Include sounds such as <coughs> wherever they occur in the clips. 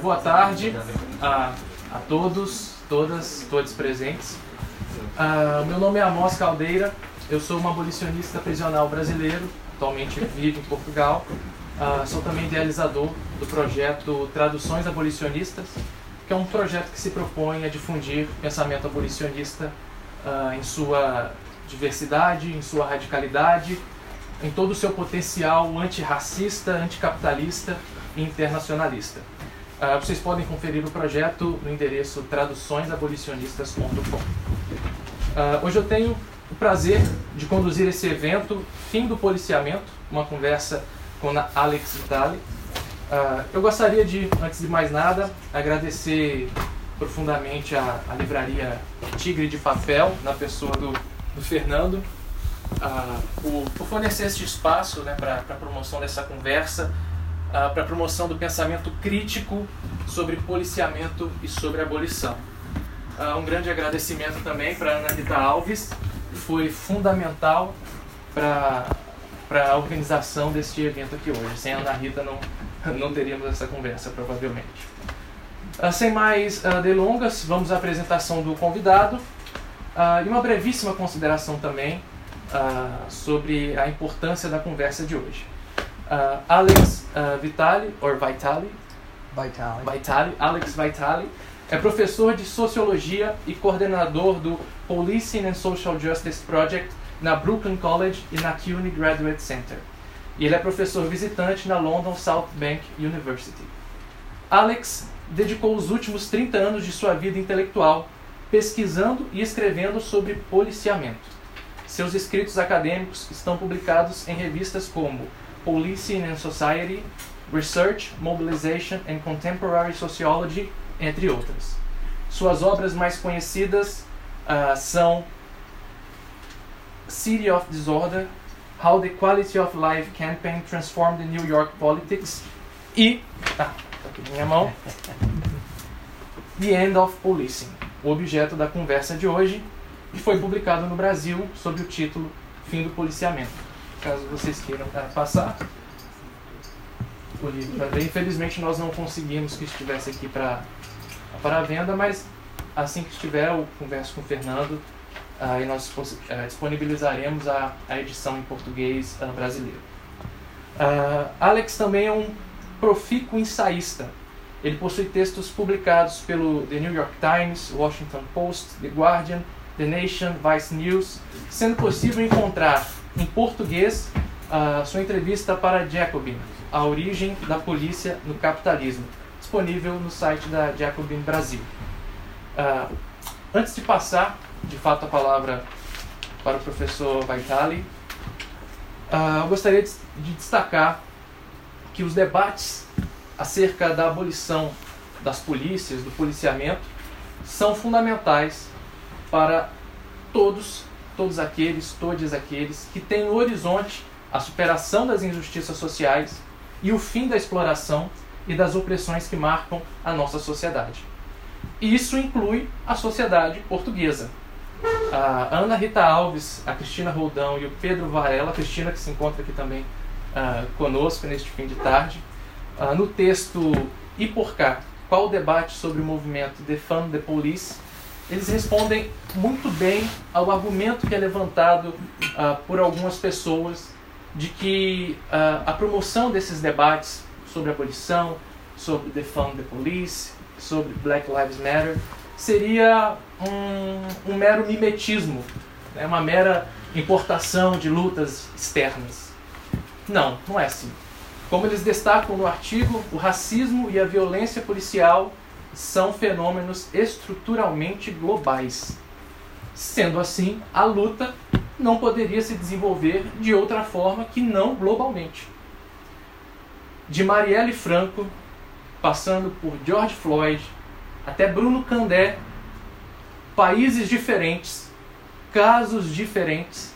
boa tarde a, a todos, todas, todos presentes. Uh, meu nome é Amos Caldeira, eu sou um abolicionista prisional brasileiro, atualmente vivo em Portugal. Uh, sou também idealizador do projeto Traduções Abolicionistas, que é um projeto que se propõe a difundir pensamento abolicionista uh, em sua diversidade, em sua radicalidade, em todo o seu potencial antirracista, anticapitalista e internacionalista. Uh, vocês podem conferir o projeto no endereço traduçõesabolicionistas.com. Uh, hoje eu tenho o prazer de conduzir esse evento Fim do Policiamento, uma conversa com a Alex Vitali. Uh, eu gostaria de, antes de mais nada, agradecer profundamente a, a livraria Tigre de Papel, na pessoa do, do Fernando, por, por, fornecer este espaço né, para a promoção dessa conversa uh, para a promoção do pensamento crítico sobre policiamento e sobre abolição. Uh, um grande agradecimento também para Ana Rita Alves, que foi fundamental para a organização deste evento aqui hoje. Sem a Ana Rita não, não teríamos essa conversa, provavelmente. Uh, sem mais uh, delongas, vamos à apresentação do convidado uh, e uma brevíssima consideração também sobre a importância da conversa de hoje. Uh, Alex uh, Vitali, or Vitali, Vitali. Vitali, Alex Vitali, é professor de Sociologia e coordenador do Policing and Social Justice Project na Brooklyn College e na CUNY Graduate Center. E ele é professor visitante na London South Bank University. Alex dedicou os últimos 30 anos de sua vida intelectual pesquisando e escrevendo sobre policiamento. Seus escritos acadêmicos estão publicados em revistas como Policing and Society, Research, Mobilization and Contemporary Sociology, entre outras. Suas obras mais conhecidas uh, são City of Disorder, How the Quality of Life Campaign Transformed the New York Politics e, tá, tá aqui na minha mão, The End of Policing, o objeto da conversa de hoje, que foi publicado no Brasil sob o título Fim do Policiamento caso vocês queiram uh, passar o livro para ver. Infelizmente nós não conseguimos que estivesse aqui para para venda, mas assim que estiver eu converso com o Fernando uh, e nós uh, disponibilizaremos a, a edição em português uh, brasileiro. Alex também é um profícuo ensaísta. Ele possui textos publicados pelo The New York Times, Washington Post, The Guardian, The Nation, Vice News, sendo possível encontrar em português a sua entrevista para Jacobin, a origem da polícia no capitalismo, disponível no site da Jacobin Brasil. Uh, antes de passar, de fato, a palavra para o professor Vaitali, uh, eu gostaria de, de destacar que os debates acerca da abolição das polícias, do policiamento, são fundamentais para todos todos aqueles, todos aqueles que têm no horizonte a superação das injustiças sociais e o fim da exploração e das opressões que marcam a nossa sociedade. E isso inclui a sociedade portuguesa. A Ana Rita Alves, a Cristina Roldão e o Pedro Varela, a Cristina que se encontra aqui também uh, conosco neste fim de tarde, uh, no texto E por cá? Qual o debate sobre o movimento Defund the Police? Eles respondem muito bem ao argumento que é levantado uh, por algumas pessoas de que uh, a promoção desses debates sobre abolição, sobre defund the police, sobre Black Lives Matter, seria um, um mero mimetismo, né? uma mera importação de lutas externas. Não, não é assim. Como eles destacam no artigo, o racismo e a violência policial são fenômenos estruturalmente globais. Sendo assim, a luta não poderia se desenvolver de outra forma que não globalmente. De Marielle Franco, passando por George Floyd, até Bruno Candé, países diferentes, casos diferentes,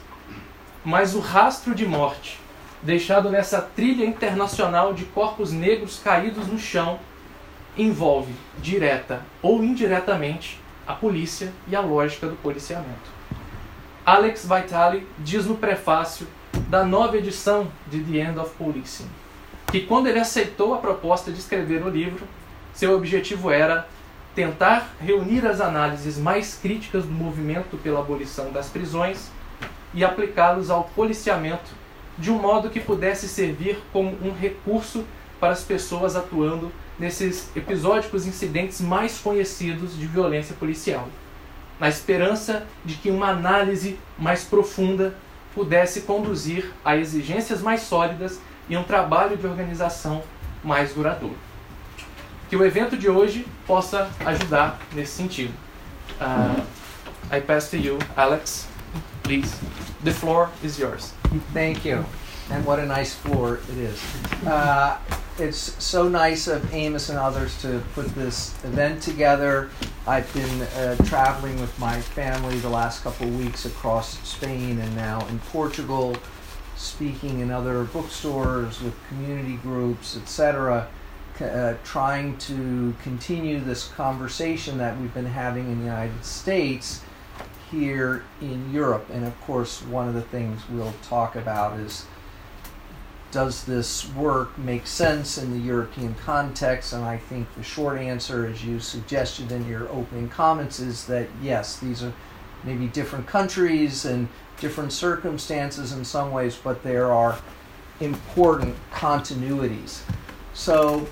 mas o rastro de morte deixado nessa trilha internacional de corpos negros caídos no chão envolve, direta ou indiretamente, a polícia e a lógica do policiamento. Alex Vitali diz no prefácio da nova edição de The End of Policing que quando ele aceitou a proposta de escrever o livro, Seu objetivo era tentar reunir as análises mais críticas do movimento pela abolição das prisões e aplicá-los ao policiamento de um modo que pudesse servir como um recurso para as pessoas atuando nesses episódicos incidentes mais conhecidos de violência policial, na esperança de que uma análise mais profunda pudesse conduzir a exigências mais sólidas e um trabalho de organização mais duradouro. Que o evento de hoje possa ajudar nesse sentido. Uh, I pass to you, Alex. Please, the floor is yours. Thank you. And what a nice floor it is. Uh, it's so nice of Amós and others to put this event together. I've been uh, traveling with my family the last couple of weeks across Spain and now in Portugal, speaking in other bookstores with community groups, etc., uh, trying to continue this conversation that we've been having in the United States here in Europe. And of course, one of the things we'll talk about is does this work make sense in the European context? And I think the short answer, as you suggested in your opening comments, is that yes, these are maybe different countries and different circumstances in some ways, but there are important continuities. So,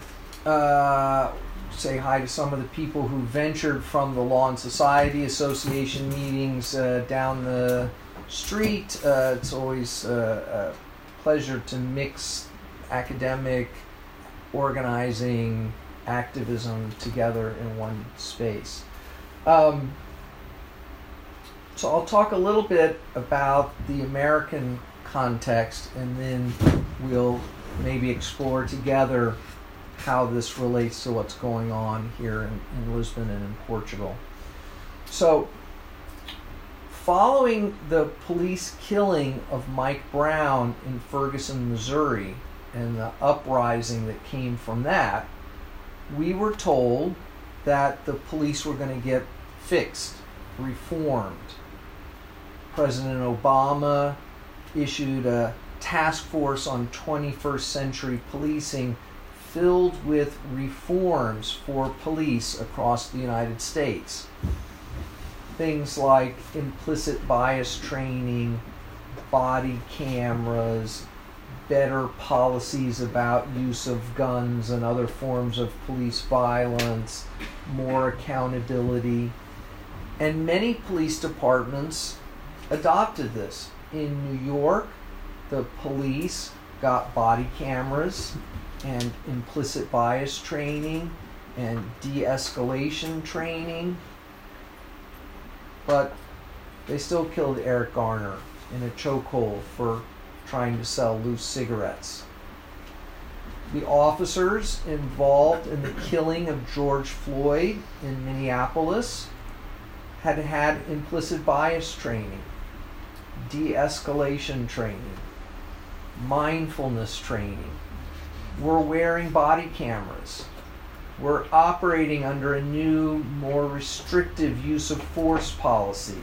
uh, say hi to some of the people who ventured from the Law and Society Association meetings uh, down the street. Uh, it's always uh, pleasure to mix academic, organizing, activism together in one space. Um, so I'll talk a little bit about the American context and then we'll maybe explore together how this relates to what's going on here in, in Lisbon and in Portugal. So Following the police killing of Mike Brown in Ferguson, Missouri, and the uprising that came from that, we were told that the police were going to get fixed, reformed. President Obama issued a task force on 21st century policing filled with reforms for police across the United States things like implicit bias training, body cameras, better policies about use of guns and other forms of police violence, more accountability. And many police departments adopted this. In New York, the police got body cameras and implicit bias training and de escalation training but they still killed Eric Garner in a chokehold for trying to sell loose cigarettes. The officers involved in the killing of George Floyd in Minneapolis had had implicit bias training, de escalation training, mindfulness training, were wearing body cameras, we're operating under a new, more restrictive use of force policy.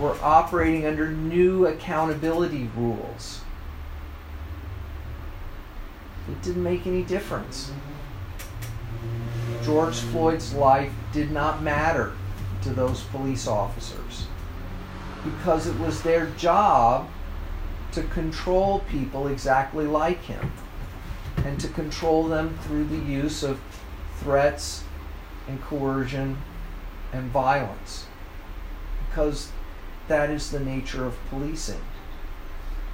We're operating under new accountability rules. It didn't make any difference. George Floyd's life did not matter to those police officers because it was their job to control people exactly like him and to control them through the use of threats and coercion and violence because that is the nature of policing.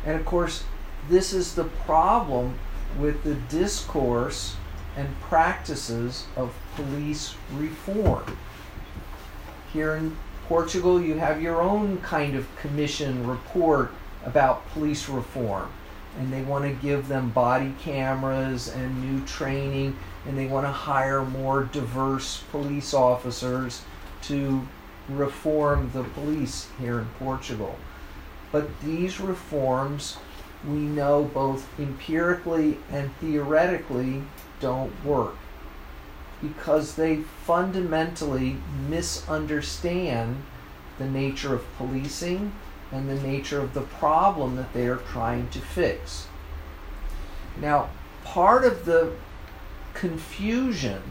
And of course, this is the problem with the discourse and practices of police reform. Here in Portugal, you have your own kind of commission report about police reform, and they want to give them body cameras and new training and they want to hire more diverse police officers to reform the police here in Portugal. But these reforms, we know both empirically and theoretically, don't work because they fundamentally misunderstand the nature of policing and the nature of the problem that they are trying to fix. Now, part of the confusion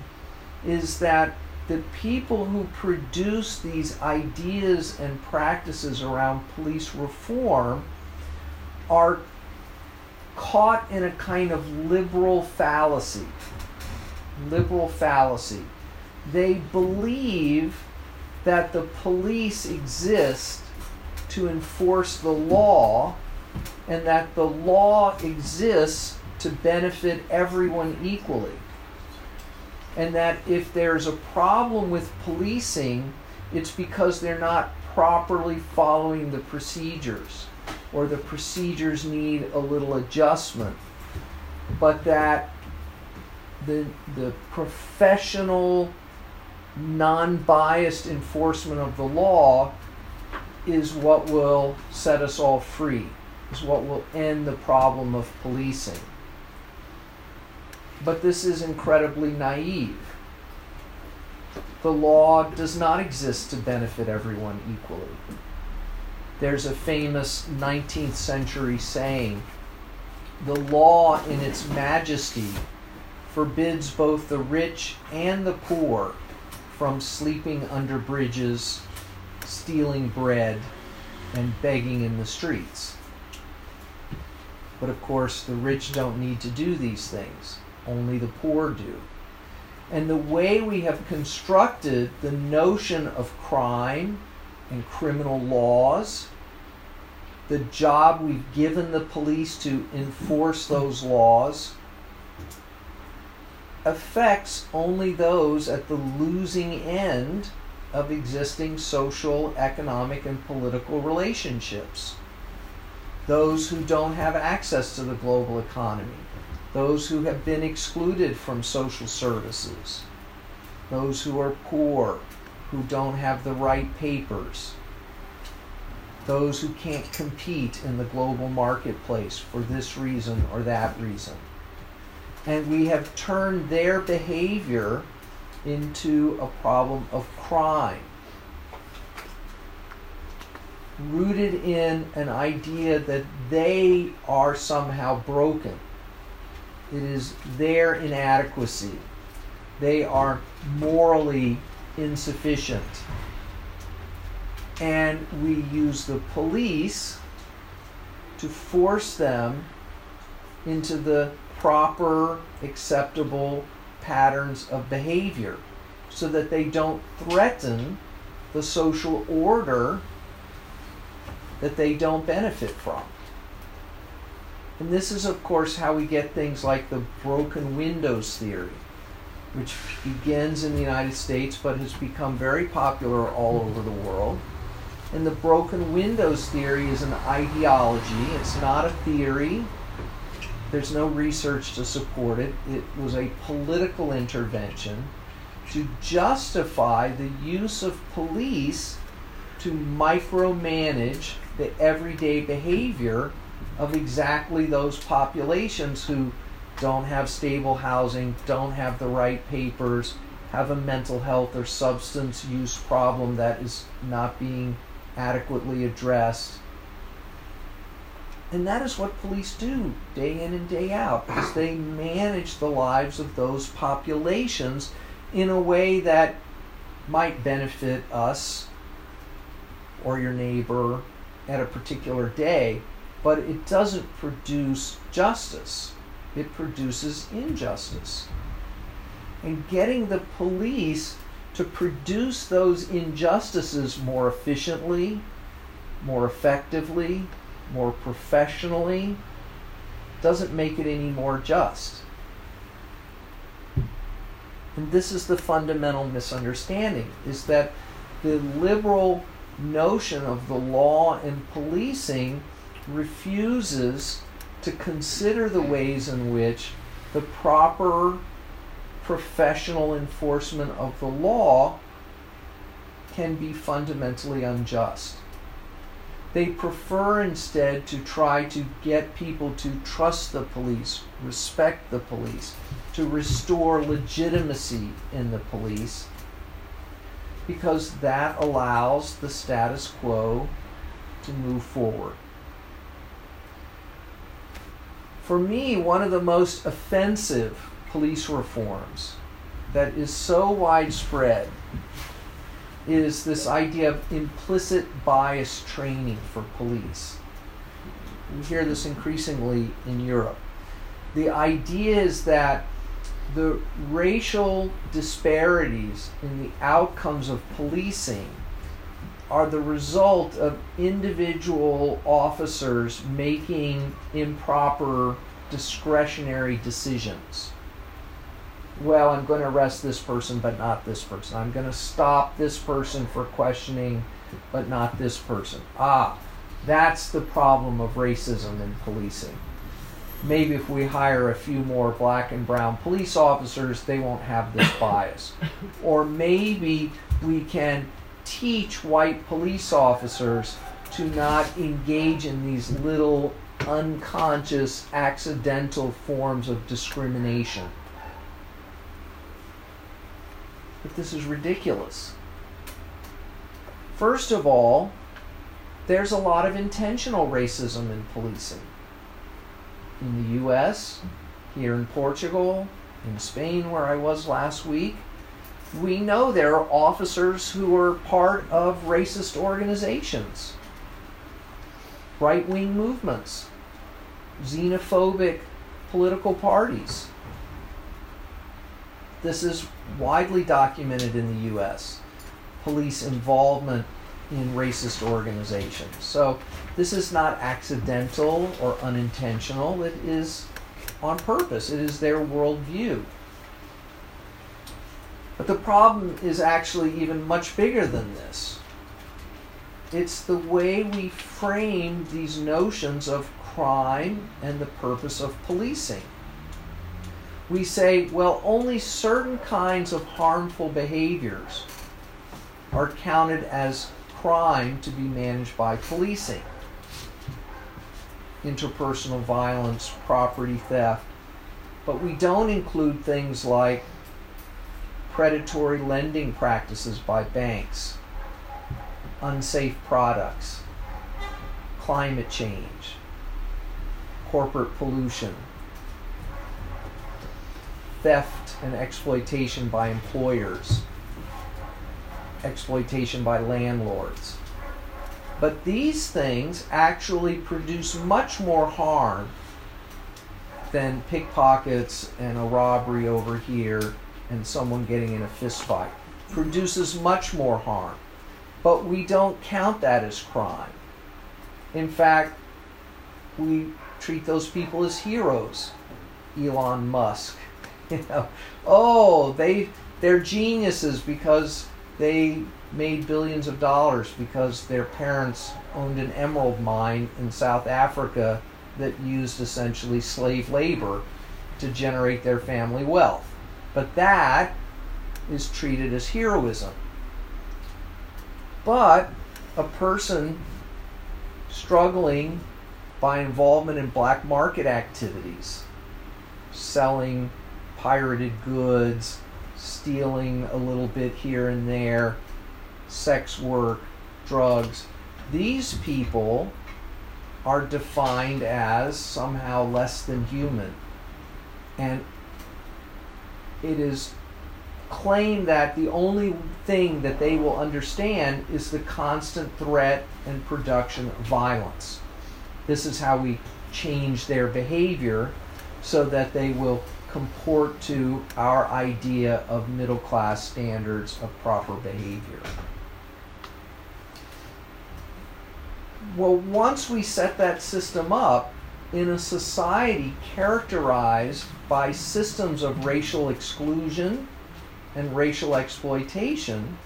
is that the people who produce these ideas and practices around police reform are caught in a kind of liberal fallacy. Liberal fallacy. They believe that the police exist to enforce the law and that the law exists to benefit everyone equally. And that if there's a problem with policing, it's because they're not properly following the procedures or the procedures need a little adjustment. But that the, the professional, non biased enforcement of the law is what will set us all free, is what will end the problem of policing. But this is incredibly naive. The law does not exist to benefit everyone equally. There's a famous 19th century saying the law in its majesty forbids both the rich and the poor from sleeping under bridges, stealing bread, and begging in the streets. But of course, the rich don't need to do these things, only the poor do. And the way we have constructed the notion of crime and criminal laws, the job we've given the police to enforce those laws, affects only those at the losing end of existing social, economic, and political relationships. Those who don't have access to the global economy, those who have been excluded from social services, those who are poor, who don't have the right papers, those who can't compete in the global marketplace for this reason or that reason. And we have turned their behavior into a problem of crime. Rooted in an idea that they are somehow broken. It is their inadequacy. They are morally insufficient. And we use the police to force them into the proper, acceptable patterns of behavior so that they don't threaten the social order that they don't benefit from. And this is, of course, how we get things like the broken windows theory, which begins in the United States but has become very popular all over the world. And the broken windows theory is an ideology, it's not a theory. There's no research to support it. It was a political intervention to justify the use of police to micromanage the everyday behavior of exactly those populations who don't have stable housing, don't have the right papers, have a mental health or substance use problem that is not being adequately addressed. And that is what police do day in and day out, is they manage the lives of those populations in a way that might benefit us or your neighbor at a particular day, but it doesn't produce justice. It produces injustice. And getting the police to produce those injustices more efficiently, more effectively, more professionally, doesn't make it any more just. And this is the fundamental misunderstanding is that the liberal notion of the law and policing refuses to consider the ways in which the proper professional enforcement of the law can be fundamentally unjust. They prefer instead to try to get people to trust the police, respect the police, to restore legitimacy in the police, because that allows the status quo to move forward. For me, one of the most offensive police reforms that is so widespread is this idea of implicit bias training for police. We hear this increasingly in Europe. The idea is that the racial disparities in the outcomes of policing are the result of individual officers making improper discretionary decisions. Well, I'm going to arrest this person, but not this person. I'm going to stop this person for questioning, but not this person. Ah, that's the problem of racism in policing. Maybe if we hire a few more black and brown police officers, they won't have this bias. <laughs> Or maybe we can teach white police officers to not engage in these little unconscious, accidental forms of discrimination. But this is ridiculous. First of all, there's a lot of intentional racism in policing. In the US, here in Portugal, in Spain, where I was last week, we know there are officers who are part of racist organizations, right wing movements, xenophobic political parties. This is widely documented in the US. Police involvement in racist organizations. So this is not accidental or unintentional, it is on purpose, it is their worldview. But the problem is actually even much bigger than this. It's the way we frame these notions of crime and the purpose of policing. We say, well, only certain kinds of harmful behaviors are counted as crime to be managed by policing interpersonal violence, property theft. But we don't include things like predatory lending practices by banks, unsafe products, climate change, corporate pollution, theft and exploitation by employers, exploitation by landlords. But these things actually produce much more harm than pickpockets and a robbery over here and someone getting in a fist fight. Produces much more harm. But we don't count that as crime. In fact, we treat those people as heroes. Elon Musk. <laughs> You know, oh, they they're geniuses because they made billions of dollars because their parents owned an emerald mine in South Africa that used essentially slave labor to generate their family wealth. But that is treated as heroism. But a person struggling by involvement in black market activities, selling pirated goods, stealing a little bit here and there, sex work, drugs, these people are defined as somehow less than human. And it is claimed that the only thing that they will understand is the constant threat and production of violence. This is how we change their behavior so that they will comport to our idea of middle class standards of proper behavior. Well, once we set that system up in a society characterized by systems of racial exclusion and racial exploitation,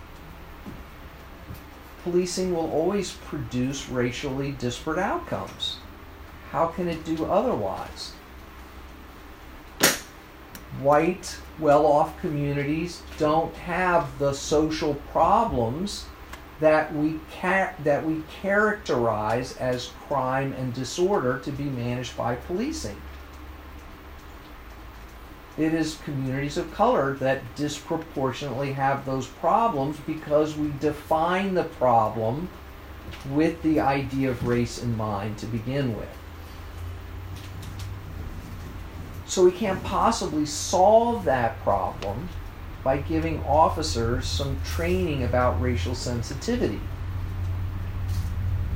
policing will always produce racially disparate outcomes. How can it do otherwise? White, well off communities don't have the social problems that we ca- that we characterize as crime and disorder to be managed by policing. It is communities of color that disproportionately have those problems because we define the problem with the idea of race in mind to begin with. So we can't possibly solve that problem by giving officers some training about racial sensitivity.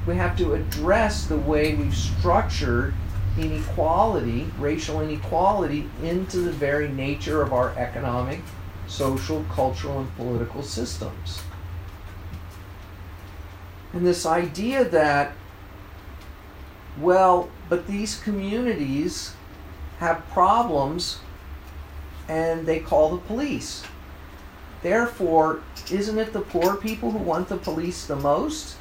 We have to address the way we've structured inequality, racial inequality, into the very nature of our economic, social, cultural, and political systems. And this idea that, well, but these communities have problems and they call the police. Therefore, isn't it the poor people who want the police the most?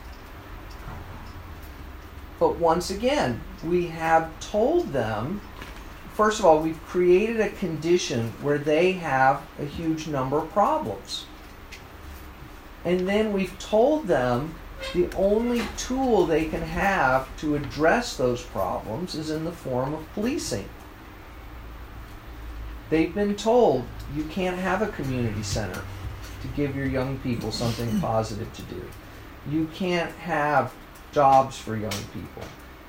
But once again, we have told them first of all, we've created a condition where they have a huge number of problems. And then we've told them the only tool they can have to address those problems is in the form of policing. They've been told you can't have a community center to give your young people something hmm. positive to do. You can't have jobs for young people.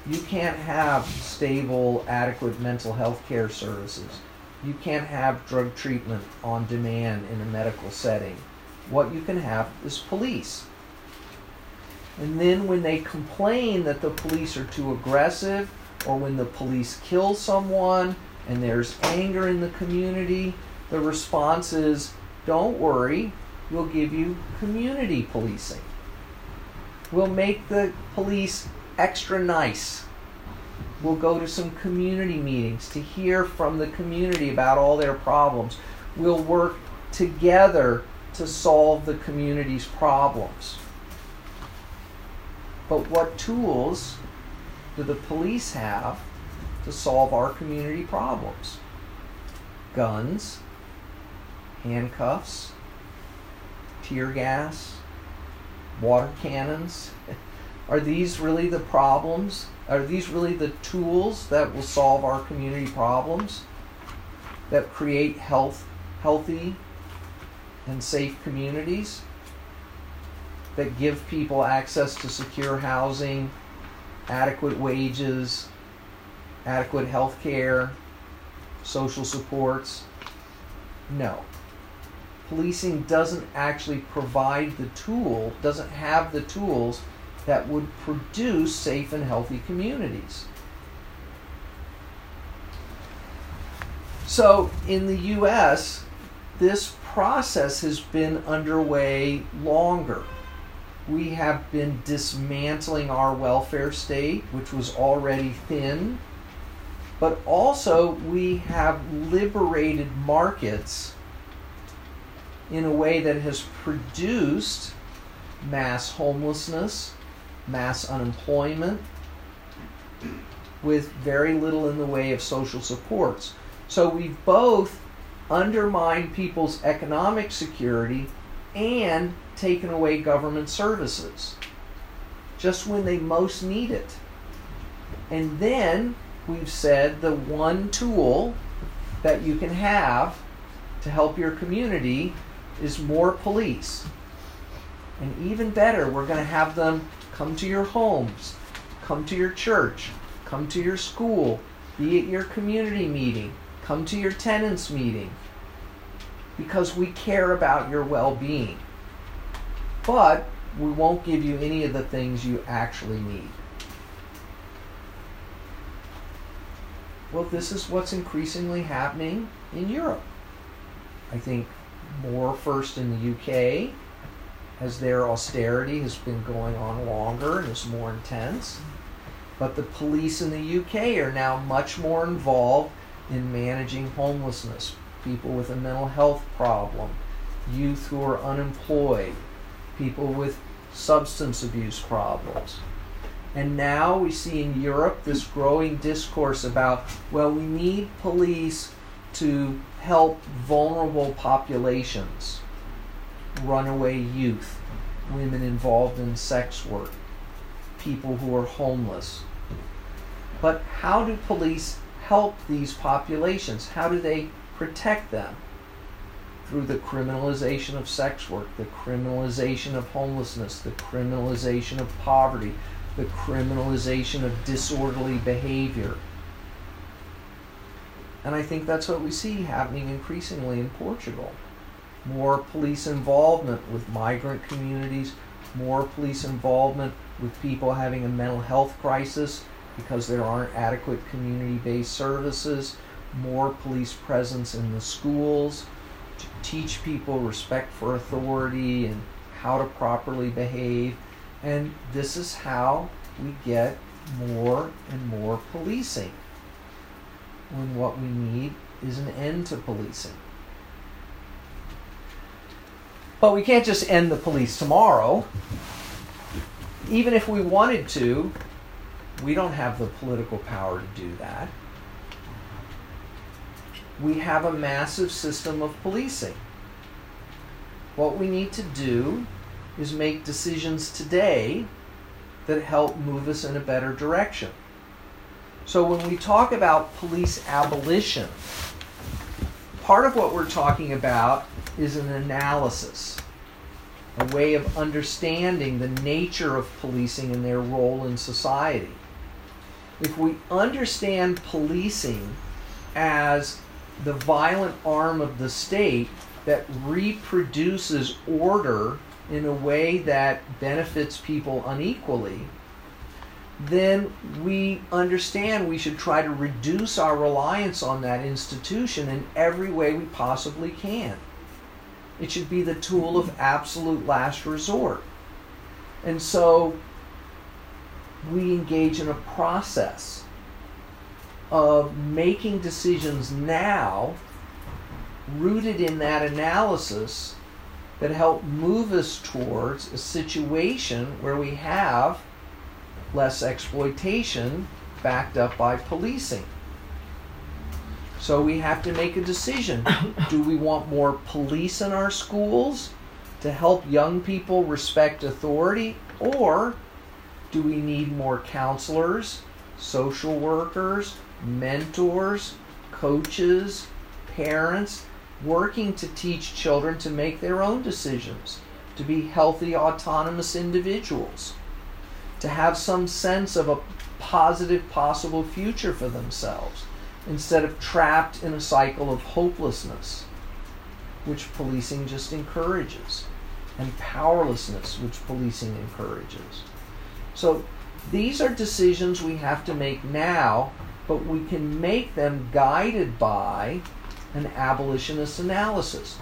You can't have stable, adequate mental health care services. You can't have drug treatment on demand in a medical setting. What you can have is police. And then when they complain that the police are too aggressive, or when the police kill someone and there's anger in the community, the response is don't worry, we'll give you community policing. We'll make the police extra nice. We'll go to some community meetings to hear from the community about all their problems. We'll work together to solve the community's problems. But what tools do the police have to solve our community problems? Guns, handcuffs, tear gas, water cannons. <laughs> Are these really the problems? Are these really the tools that will solve our community problems? That create health, healthy and safe communities? That give people access to secure housing, adequate wages, adequate health care, social supports? No policing doesn't actually provide the tool, doesn't have the tools that would produce safe and healthy communities. So in the US, this process has been underway longer. We have been dismantling our welfare state, which was already thin, but also we have liberated markets in a way that has produced mass homelessness, mass unemployment, with very little in the way of social supports. So we've both undermined people's economic security and taken away government services just when they most need it. And then we've said the one tool that you can have to help your community is more police. And even better, we're going to have them come to your homes, come to your church, come to your school, be at your community meeting, come to your tenants meeting, because we care about your well being. But we won't give you any of the things you actually need. Well, this is what's increasingly happening in Europe. I think more first in the UK as their austerity has been going on longer and is more intense. But the police in the UK are now much more involved in managing homelessness, people with a mental health problem, youth who are unemployed, people with substance abuse problems. And now we see in Europe this growing discourse about, well, we need police to help vulnerable populations, runaway youth, women involved in sex work, people who are homeless. But how do police help these populations? How do they protect them? Through the criminalization of sex work, the criminalization of homelessness, the criminalization of poverty, the criminalization of disorderly behavior and I think that's what we see happening increasingly in Portugal. more police involvement with migrant communities, more police involvement with people having a mental health crisis because there aren't adequate community based services, more police presence in the schools to teach people respect for authority and how to properly behave. And this is how we get more and more policing when what we need is an end to policing. But we can't just end the police tomorrow. Even if we wanted to, we don't have the political power to do that. We have a massive system of policing. What we need to do is make decisions today that help move us in a better direction. So when we talk about police abolition, part of what we're talking about is an analysis, a way of understanding the nature of policing and their role in society. If we understand policing as the violent arm of the state that reproduces order in a way that benefits people unequally, then we understand we should try to reduce our reliance on that institution in every way we possibly can. It should be the tool of absolute last resort. And so we engage in a process of making decisions now rooted in that analysis that help move us towards a situation where we have less exploitation backed up by policing. So we have to make a decision. <coughs> Do we want more police in our schools to help young people respect authority? Or do we need more counselors, social workers, mentors, coaches, parents working to teach children to make their own decisions, to be healthy, autonomous individuals, to have some sense of a positive possible future for themselves instead of trapped in a cycle of hopelessness, which policing just encourages, and powerlessness, which policing encourages. So these are decisions we have to make now, but we can make them guided by an abolitionist analysis.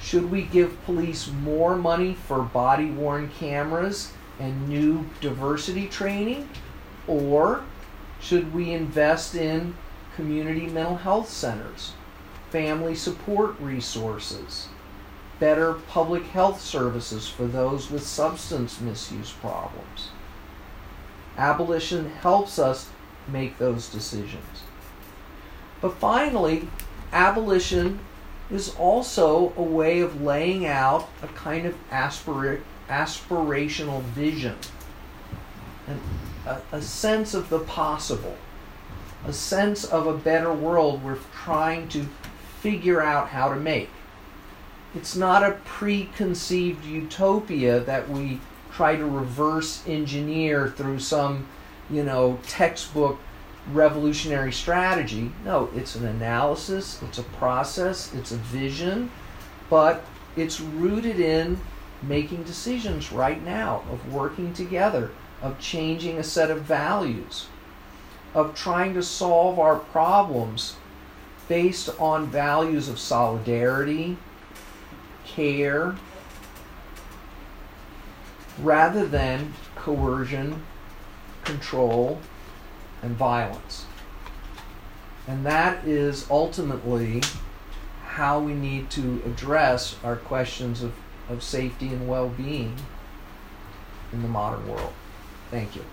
Should we give police more money for body worn cameras and new diversity training? Or should we invest in community mental health centers, family support resources, better public health services for those with substance misuse problems? Abolition helps us make those decisions. But finally, abolition is also a way of laying out a kind of aspira- aspirational vision, and a, a sense of the possible, a sense of a better world we're trying to figure out how to make. It's not a preconceived utopia that we try to reverse engineer through some, you know, textbook revolutionary strategy. No, it's an analysis, it's a process, it's a vision, but it's rooted in making decisions right now, of working together, of changing a set of values, of trying to solve our problems based on values of solidarity, care, rather than coercion, control, and violence. And that is ultimately how we need to address our questions of, of safety and well being in the modern world. Thank you.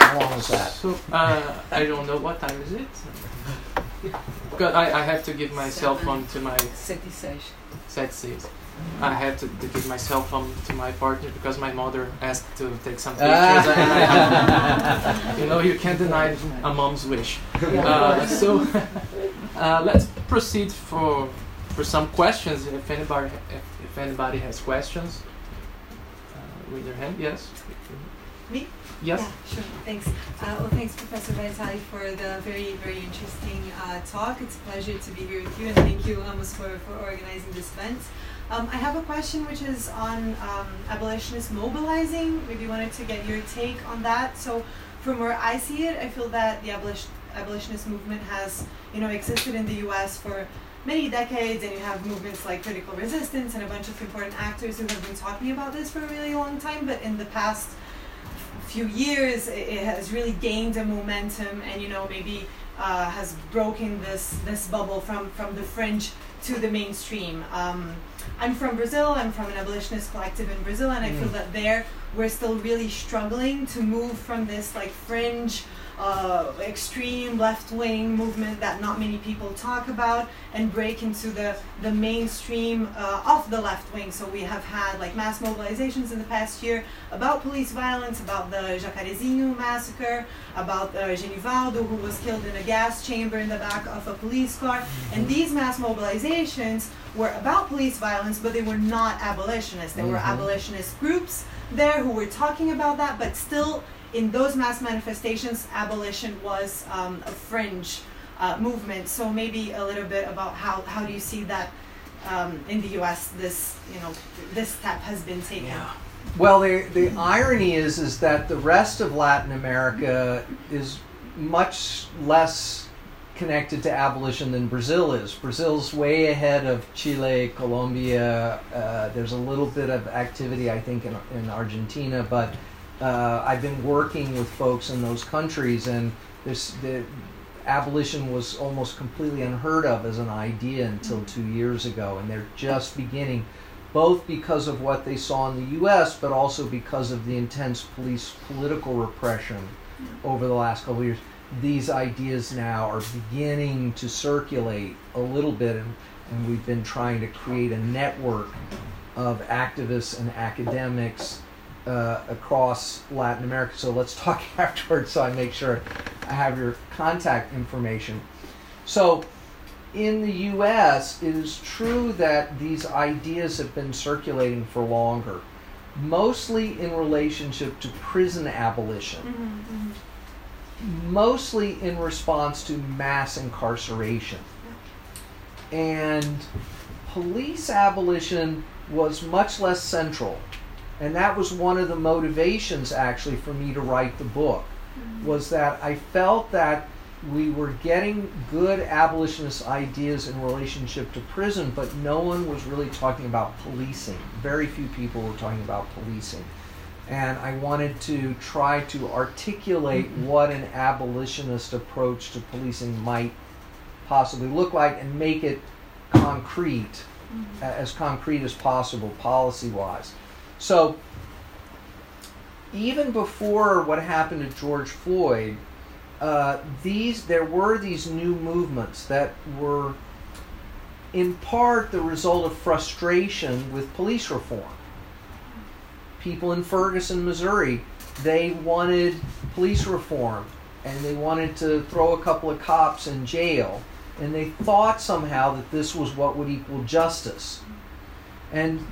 How long was that? So uh, I don't know what time is it. <laughs> Because I, I have to give my cell phone to my Sete seis. set says. I had to, to give my cell phone to my partner because my mother asked to take some pictures. I <laughs> you know, you can't deny a mom's wish. Uh, so <laughs> uh, let's proceed for for some questions. If anybody if, if anybody has questions, uh, raise your hand. Yes. Me? Yes. Yeah, sure. Thanks. Uh, well, thanks, Professor Vitale, for the very, very interesting uh, talk. It's a pleasure to be here with you, and thank you, Amós, for, for organizing this event. Um, I have a question which is on um, abolitionists mobilizing. Maybe wanted to get your take on that. So, from where I see it, I feel that the abolition, abolitionist movement has, you know, existed in the U.S. for many decades, and you have movements like critical resistance and a bunch of important actors who have been talking about this for a really long time. But in the past few years, it, it has really gained a momentum, and you know maybe uh, has broken this this bubble from from the fringe to the mainstream. Um, I'm from Brazil. I'm from an abolitionist collective in Brazil, and I feel mm. that there we're still really struggling to move from this like fringe uh, extreme left wing movement that not many people talk about and break into the, the mainstream uh, of the left wing. So we have had like mass mobilizations in the past year about police violence, about the Jacarezinho massacre, about uh, Genivaldo who was killed in a gas chamber in the back of a police car. And these mass mobilizations were about police violence, but they were not abolitionists. They mm-hmm. were abolitionist groups there who were talking about that, but still in those mass manifestations, abolition was um, a fringe uh, movement. So maybe a little bit about how, how do you see that um, in the U.S. This you know this step has been taken. Yeah. Well, the the irony is is that the rest of Latin America is much less connected to abolition than Brazil is. Brazil's way ahead of Chile, Colombia. Uh, there's a little bit of activity, I think, in, in Argentina, but uh, I've been working with folks in those countries, and this the abolition was almost completely unheard of as an idea until two years ago, and they're just beginning, both because of what they saw in the U.S., but also because of the intense police political repression over the last couple of years. These ideas now are beginning to circulate a little bit, and, and we've been trying to create a network of activists and academics uh, across Latin America. So let's talk <laughs> afterwards so I make sure I have your contact information. So in the US, it is true that these ideas have been circulating for longer, mostly in relationship to prison abolition, mm-hmm, mm-hmm. mostly in response to mass incarceration. And police abolition was much less central and that was one of the motivations actually for me to write the book mm-hmm. was that i felt that we were getting good abolitionist ideas in relationship to prison but no one was really talking about policing very few people were talking about policing and i wanted to try to articulate mm-hmm. what an abolitionist approach to policing might possibly look like and make it concrete mm-hmm. as concrete as possible policy wise so, even before what happened to George Floyd, uh, these there were these new movements that were in part the result of frustration with police reform. People in Ferguson, Missouri, they wanted police reform and they wanted to throw a couple of cops in jail and they thought somehow that this was what would equal justice. And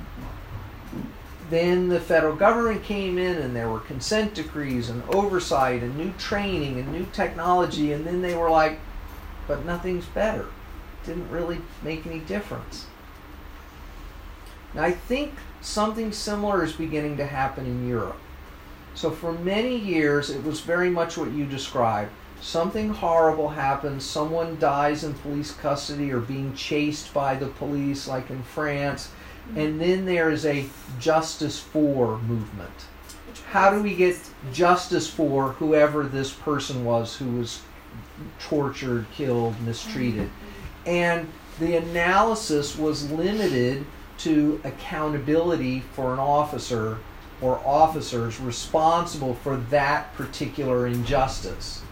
then the federal government came in and there were consent decrees and oversight and new training and new technology. And then they were like but nothing's better. Didn't really make any difference. Now i think something similar is beginning to happen in europe. So for many years it was very much what you described. Something horrible happens. Someone dies in police custody or being chased by the police like in france Mm-hmm. and then there is a justice for movement. How do we get justice for whoever this person was who was tortured, killed, mistreated? Mm-hmm. And the analysis was limited to accountability for an officer or officers responsible for that particular injustice.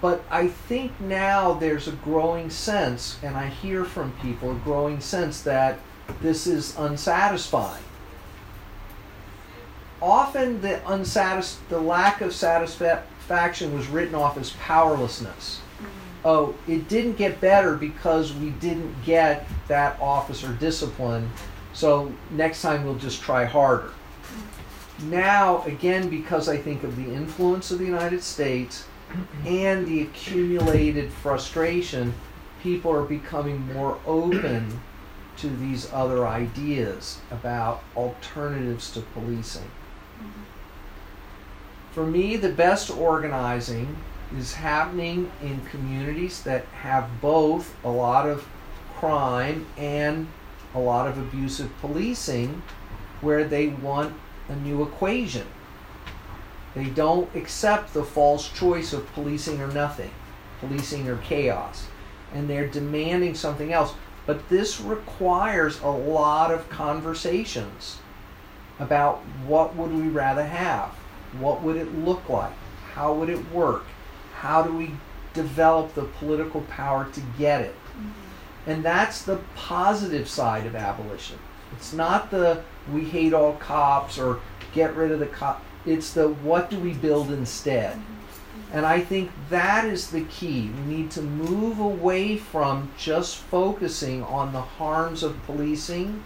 But I think now there's a growing sense, and I hear from people a growing sense that this is unsatisfying. Often the unsatis- the lack of satisfaction was written off as powerlessness. Mm-hmm. Oh, it didn't get better because we didn't get that officer discipline, so next time we'll just try harder. now, again, because I think of the influence of the United States and the accumulated frustration, people are becoming more open to these other ideas about alternatives to policing. For me, the best organizing is happening in communities that have both a lot of crime and a lot of abusive policing where they want a new equation. They don't accept the false choice of policing or nothing, policing or chaos, and they're demanding something else. But this requires a lot of conversations about what would we rather have? What would it look like? How would it work? How do we develop the political power to get it? Mm-hmm. And that's the positive side of abolition. It's not the we hate all cops or get rid of the cop. It's the what do we build instead? And I think that is the key. We need to move away from just focusing on the harms of policing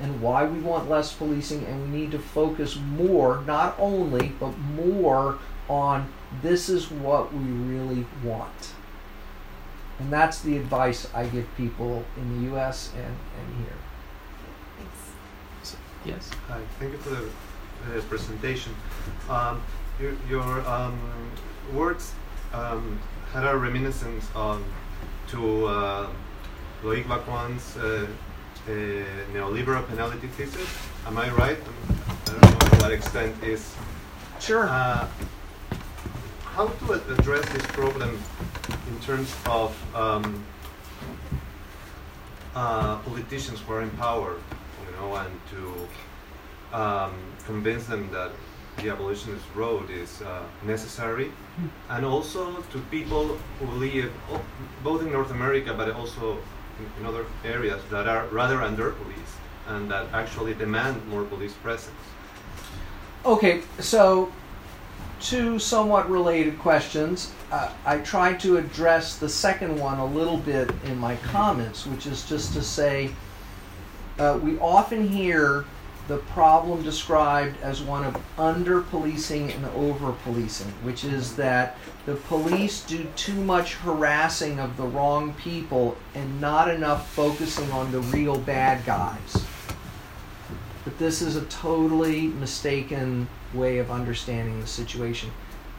and why we want less policing, and we need to focus more, not only, but more on this is what we really want. And that's the advice I give people in the US and, and here. Yes. Hi, thank you for the uh, presentation. Um, your, your um, words um, had a reminiscence of, to uh, Loic Wacquant's uh, uh, neoliberal penalty thesis. Am I right? I don't know to what extent is. Sure. Uh, how to address this problem in terms of um, uh, politicians who are in power you know, and to um, convince them that the abolitionist road is uh, necessary, hmm. and also to people who live both in North America but also in, in other areas that are rather under policed and that actually demand more police presence. Okay, so two somewhat related questions. Uh, I tried to address the second one a little bit in my comments, which is just to say uh, we often hear the problem described as one of under policing and over policing, which is that the police do too much harassing of the wrong people and not enough focusing on the real bad guys. But this is a totally mistaken way of understanding the situation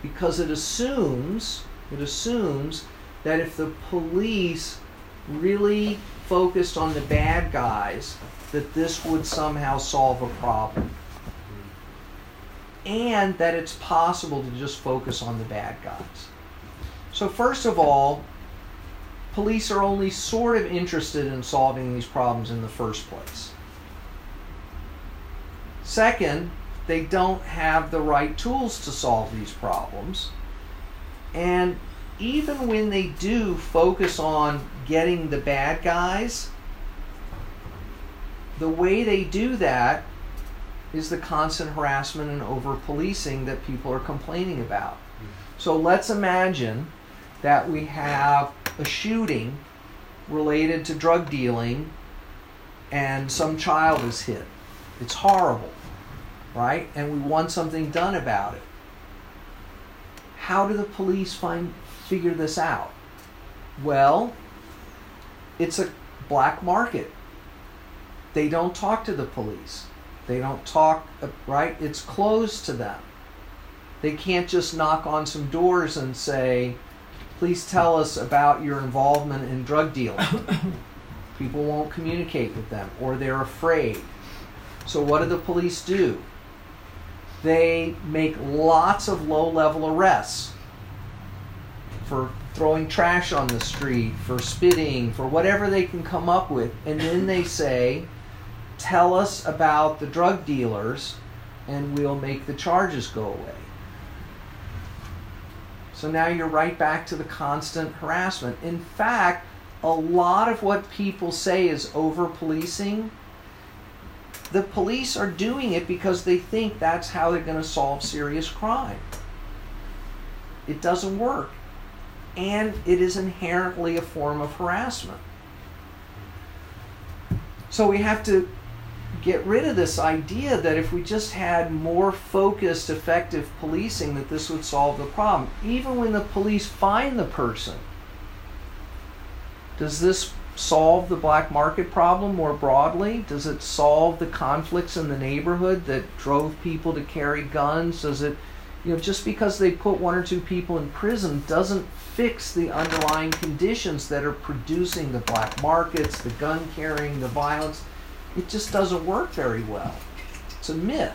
because it assumes it assumes that if the police really focused on the bad guys, that this would somehow solve a problem. And that it's possible to just focus on the bad guys. So, first of all, police are only sort of interested in solving these problems in the first place. Second, they don't have the right tools to solve these problems. And even when they do focus on getting the bad guys, the way they do that is the constant harassment and over policing that people are complaining about. Mm-hmm. So let's imagine that we have a shooting related to drug dealing and some child is hit. It's horrible, right? And we want something done about it. How do the police find figure this out? Well, it's a black market. They don't talk to the police. They don't talk, right? It's closed to them. They can't just knock on some doors and say, please tell us about your involvement in drug dealing. <coughs> People won't communicate with them or they're afraid. So, what do the police do? They make lots of low level arrests for throwing trash on the street, for spitting, for whatever they can come up with. And then they say, tell us about the drug dealers and we'll make the charges go away. So now you're right back to the constant harassment. In fact, a lot of what people say is over policing. The police are doing it because they think that's how they're going to solve serious crime. It doesn't work and it is inherently a form of harassment. So we have to get rid of this idea that if we just had more focused, effective policing, that this would solve the problem. Even when the police find the person, does this solve the black market problem more broadly? Does it solve the conflicts in the neighborhood that drove people to carry guns? Does it, you know, just because they put one or two people in prison doesn't fix the underlying conditions that are producing the black markets, the gun carrying, the violence. It just doesn't work very well. It's a myth.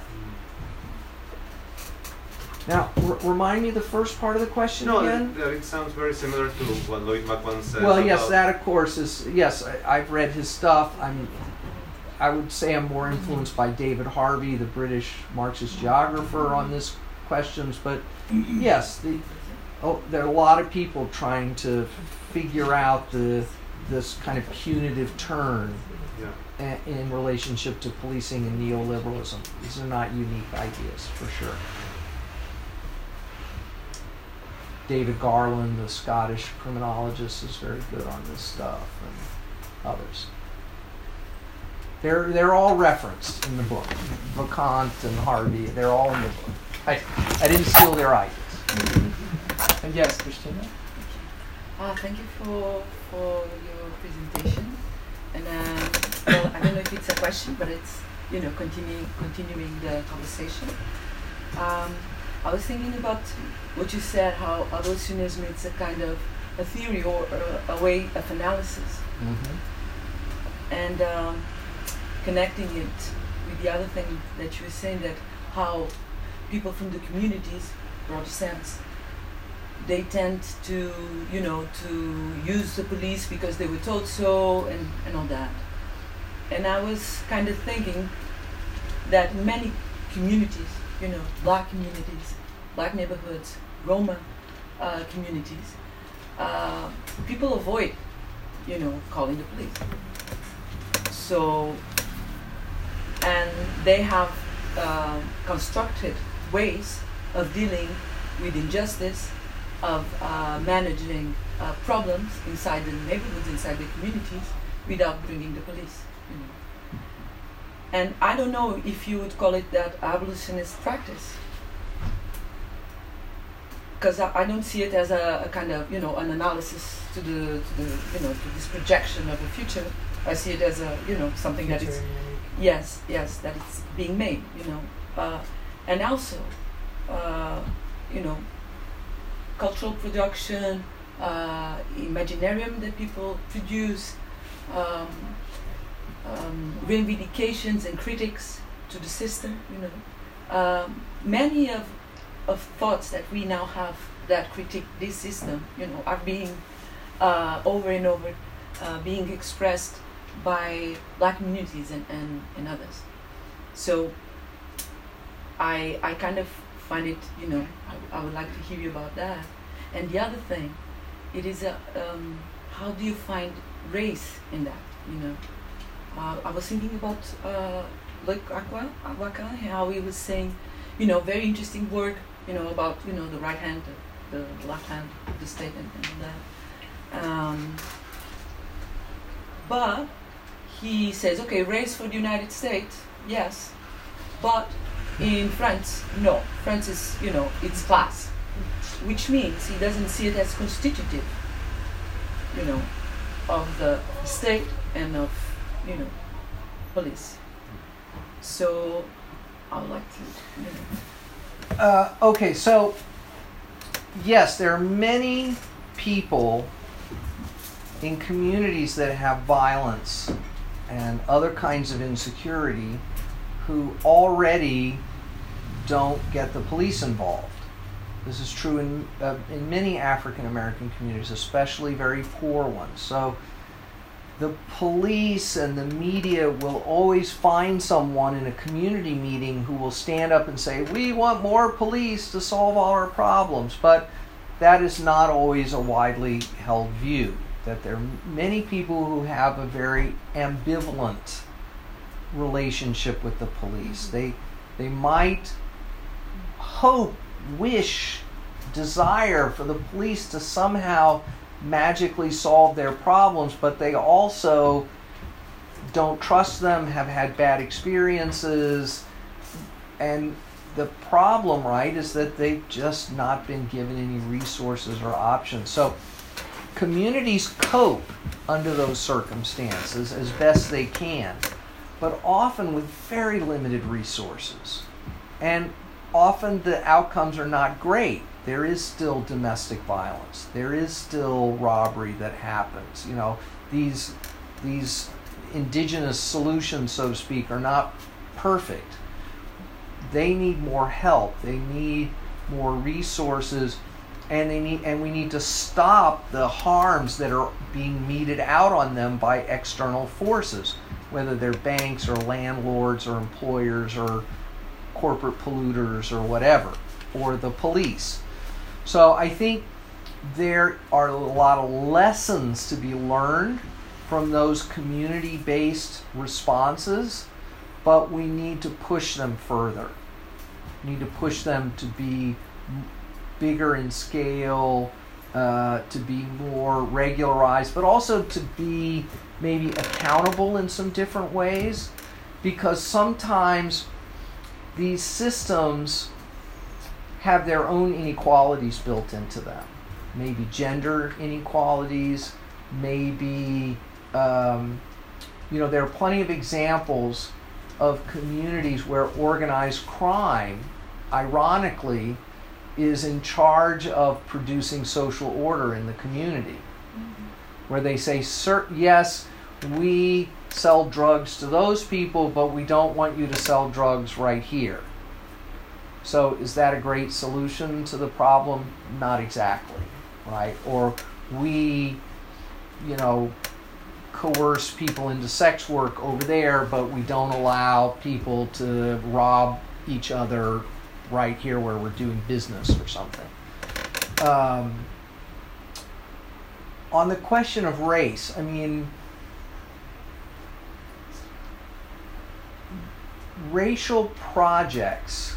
Now, r- remind me the first part of the question No, again. it, it sounds very similar to what Lloyd McClellan said. Well, yes, that of course is yes. I, I've read his stuff. I'm, I would say I'm more influenced by David Harvey, the British Marxist geographer, on this questions. But mm-hmm. yes, the, oh, there are a lot of people trying to figure out the this kind of punitive turn Yeah. a- in relationship to policing and neoliberalism. These are not unique ideas, for sure. David Garland, the Scottish criminologist, is very good on this stuff, and others. They're, they're all referenced in the book. Wacquant and Harvey, they're all in the book. I, I didn't steal their ideas. And yes, Christina. Uh, thank you for for your presentation. And um, well, I don't know if it's a question, but it's you know continuing continuing the conversation. Um, I was thinking about what you said, how abolitionism is a kind of a theory or a, a way of analysis, and um, connecting it with the other thing that you were saying that how people from the communities, sense, they tend to, you know, to use the police because they were told so and, and all that. And I was kind of thinking that many communities, you know, black communities, black neighborhoods, Roma uh, communities, uh, people avoid, you know, calling the police. So, and they have uh, constructed ways of dealing with injustice of uh, managing uh, problems inside the neighborhoods, inside the communities, without bringing the police. You know. And I don't know if you would call it that abolitionist practice, because I, I don't see it as a, a kind of you know an analysis to the to the you know to this projection of a future. I see it as a you know something that is yes yes that it's being made you know uh, and also uh, you know cultural production uh, imaginarium that people produce um, um, reivindications and critics to the system you know um, many of of thoughts that we now have that critique this system you know are being uh, over and over uh, being expressed by black communities and, and, and others. So I I kind of find it, you know, I, I would like to hear you about that. And the other thing, it is a um, how do you find race in that? You know, uh, I was thinking about uh, like Wacquant how he was saying, you know, very interesting work, you know, about you know the right hand, the, the left hand the state, and, and that. Um, but he says, okay, race for the United States, yes, but in France, no. France is, you know, it's class, which means he doesn't see it as constitutive, you know, of the state and of, you know, police. So I would like to, you know. Uh, okay, so yes, there are many people in communities that have violence and other kinds of insecurity who already don't get the police involved. This is true in, uh, in many African American communities, especially very poor ones. So the police and the media will always find someone in a community meeting who will stand up and say, We want more police to solve all our problems. But that is not always a widely held view. That there are many people who have a very ambivalent relationship with the police. They, they might hope, wish, desire for the police to somehow magically solve their problems, but they also don't trust them, have had bad experiences, and the problem, right, is that they've just not been given any resources or options. So communities cope under those circumstances as best they can, but often with very limited resources. And often the outcomes are not great. There is still domestic violence. There is still robbery that happens. You know, these these indigenous solutions, so to speak, are not perfect. They need more help. They need more resources and they need and we need to stop the harms that are being meted out on them by external forces whether they're banks or landlords or employers or corporate polluters or whatever or the police. So i think there are a lot of lessons to be learned from those community based responses but we need to push them further. We need to push them to be bigger in scale, uh, to be more regularized, but also to be maybe accountable in some different ways. Because sometimes these systems have their own inequalities built into them. Maybe gender inequalities, maybe, um, you know, there are plenty of examples of communities where organized crime, ironically, is in charge of producing social order in the community. Mm-hmm. Where they say, yes, we sell drugs to those people, but we don't want you to sell drugs right here. So, is that a great solution to the problem? Not exactly, right? Or we, you know, coerce people into sex work over there, but we don't allow people to rob each other right here where we're doing business or something. Um, on the question of race, I mean, racial projects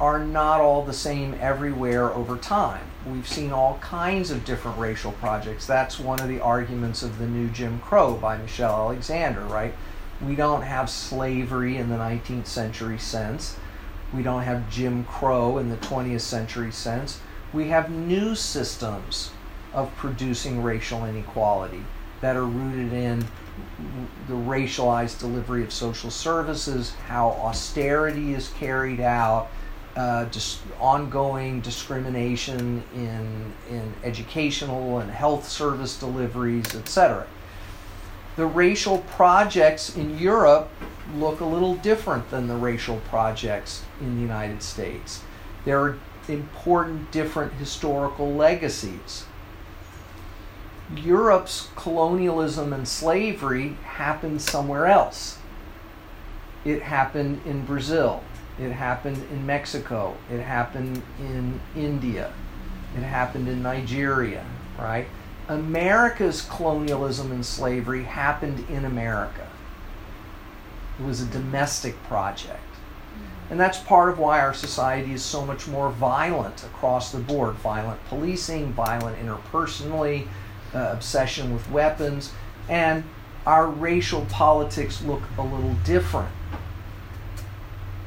are not all the same everywhere over time. We've seen all kinds of different racial projects. That's one of the arguments of the new Jim Crow by Michelle Alexander, right? We don't have slavery in the 19th century sense. We don't have Jim Crow in the 20th century sense. We have new systems of producing racial inequality that are rooted in the racialized delivery of social services, how austerity is carried out, uh, just ongoing discrimination in, in educational and health service deliveries, etc. The racial projects in Europe look a little different than the racial projects in the United States. There are important different historical legacies. Europe's colonialism and slavery happened somewhere else. It happened in Brazil. It happened in Mexico. It happened in India. It happened in Nigeria, right? America's colonialism and slavery happened in America. It was a domestic project. And that's part of why our society is so much more violent across the board violent policing, violent interpersonally, uh, obsession with weapons, and our racial politics look a little different.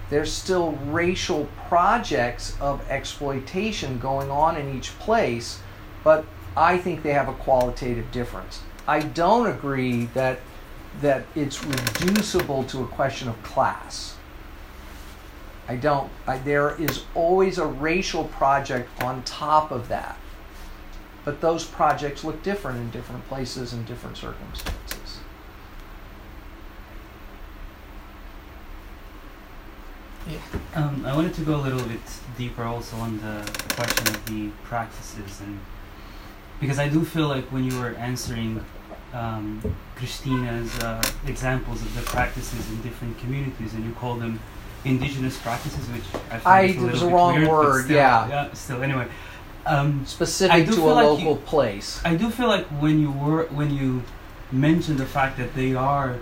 There's still racial projects of exploitation going on in each place, but I think they have a qualitative difference. I don't agree that that it's reducible to a question of class. I don't. I, there is always a racial project on top of that. But those projects look different in different places and different circumstances. Yeah. Um, I wanted to go a little bit deeper also on the, the question of the practices and because I do feel like when you were answering um, Christina's uh, examples of the practices in different communities, and you call them indigenous practices, which I think I is a was a wrong weird, word, Still, yeah. Still, anyway, um, Specific to a like local you- place. I do feel like when you were when you mention the fact that they are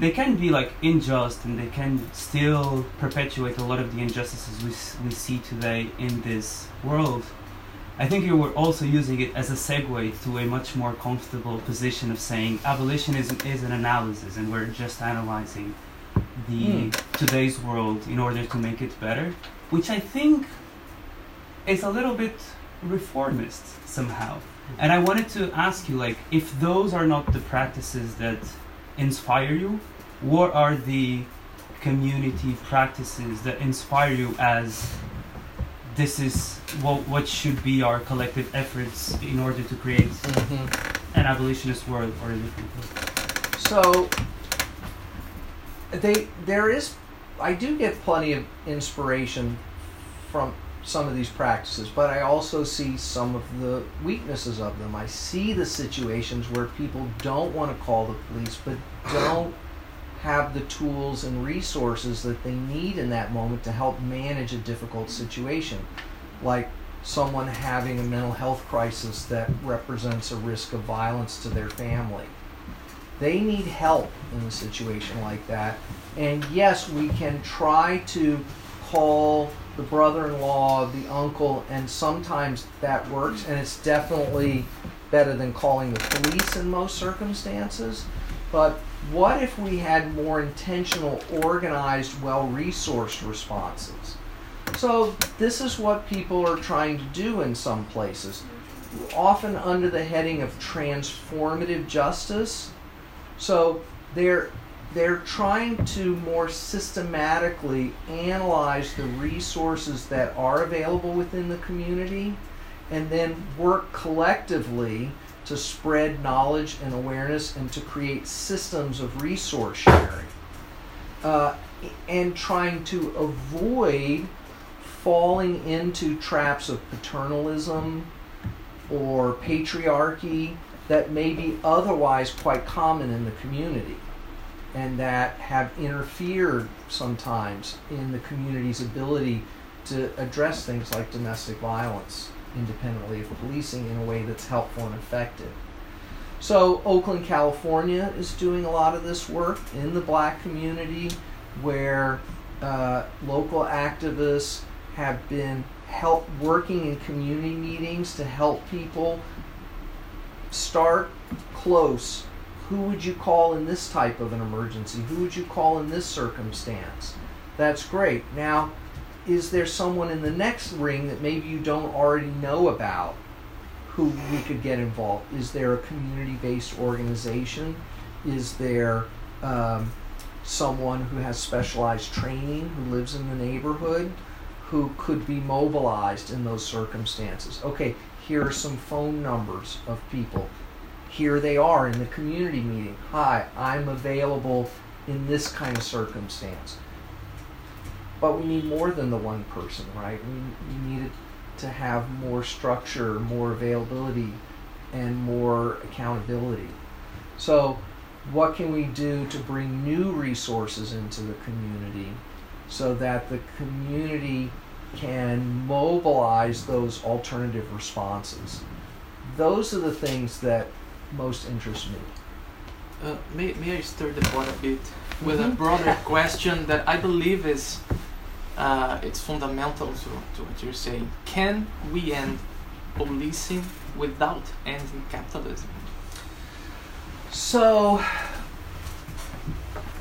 they can be like unjust and they can still perpetuate a lot of the injustices we, we see today in this world I think you were also using it as a segue to a much more comfortable position of saying abolitionism is an analysis, and we're just analyzing the Hmm. today's world in order to make it better, which I think is a little bit reformist somehow. And I wanted to ask you, like, if those are not the practices that inspire you, what are the community practices that inspire you as this is what, what should be our collective efforts in order to create mm-hmm. an abolitionist world or a different world? So they there is I do get plenty of inspiration from some of these practices, but I also see some of the weaknesses of them. I see the situations where people don't want to call the police but don't have the tools and resources that they need in that moment to help manage a difficult situation. Like someone having a mental health crisis that represents a risk of violence to their family. They need help in a situation like that. And yes, we can try to call the brother in law, the uncle, and sometimes that works, and it's definitely better than calling the police in most circumstances. But what if we had more intentional, organized, well resourced responses? So, this is what people are trying to do in some places, often under the heading of transformative justice. So, they're they're trying to more systematically analyze the resources that are available within the community and then work collectively to spread knowledge and awareness and to create systems of resource sharing. Uh, and trying to avoid falling into traps of paternalism or patriarchy that may be otherwise quite common in the community and that have interfered sometimes in the community's ability to address things like domestic violence independently of policing in a way that's helpful and effective. So, Oakland, California is doing a lot of this work in the black community where uh, local activists have been help working in community meetings to help people start close who would you call in this type of an emergency? Who would you call in this circumstance? That's great. Now, is there someone in the next ring that maybe you don't already know about who we could get involved? Is there a community based organization? Is there um, someone who has specialized training who lives in the neighborhood who could be mobilized in those circumstances? Okay, here are some phone numbers of people here they are in the community meeting. Hi, I'm available in this kind of circumstance. But we need more than the one person, right? We, we need to have more structure, more availability, and more accountability. So, what can we do to bring new resources into the community so that the community can mobilize those alternative responses? Those are the things that most interest me. Uh, may, may I stir the pot a bit with a Mhm. broader question that I believe is uh, it's fundamental to, to what you're saying. Can we end policing without ending capitalism? So,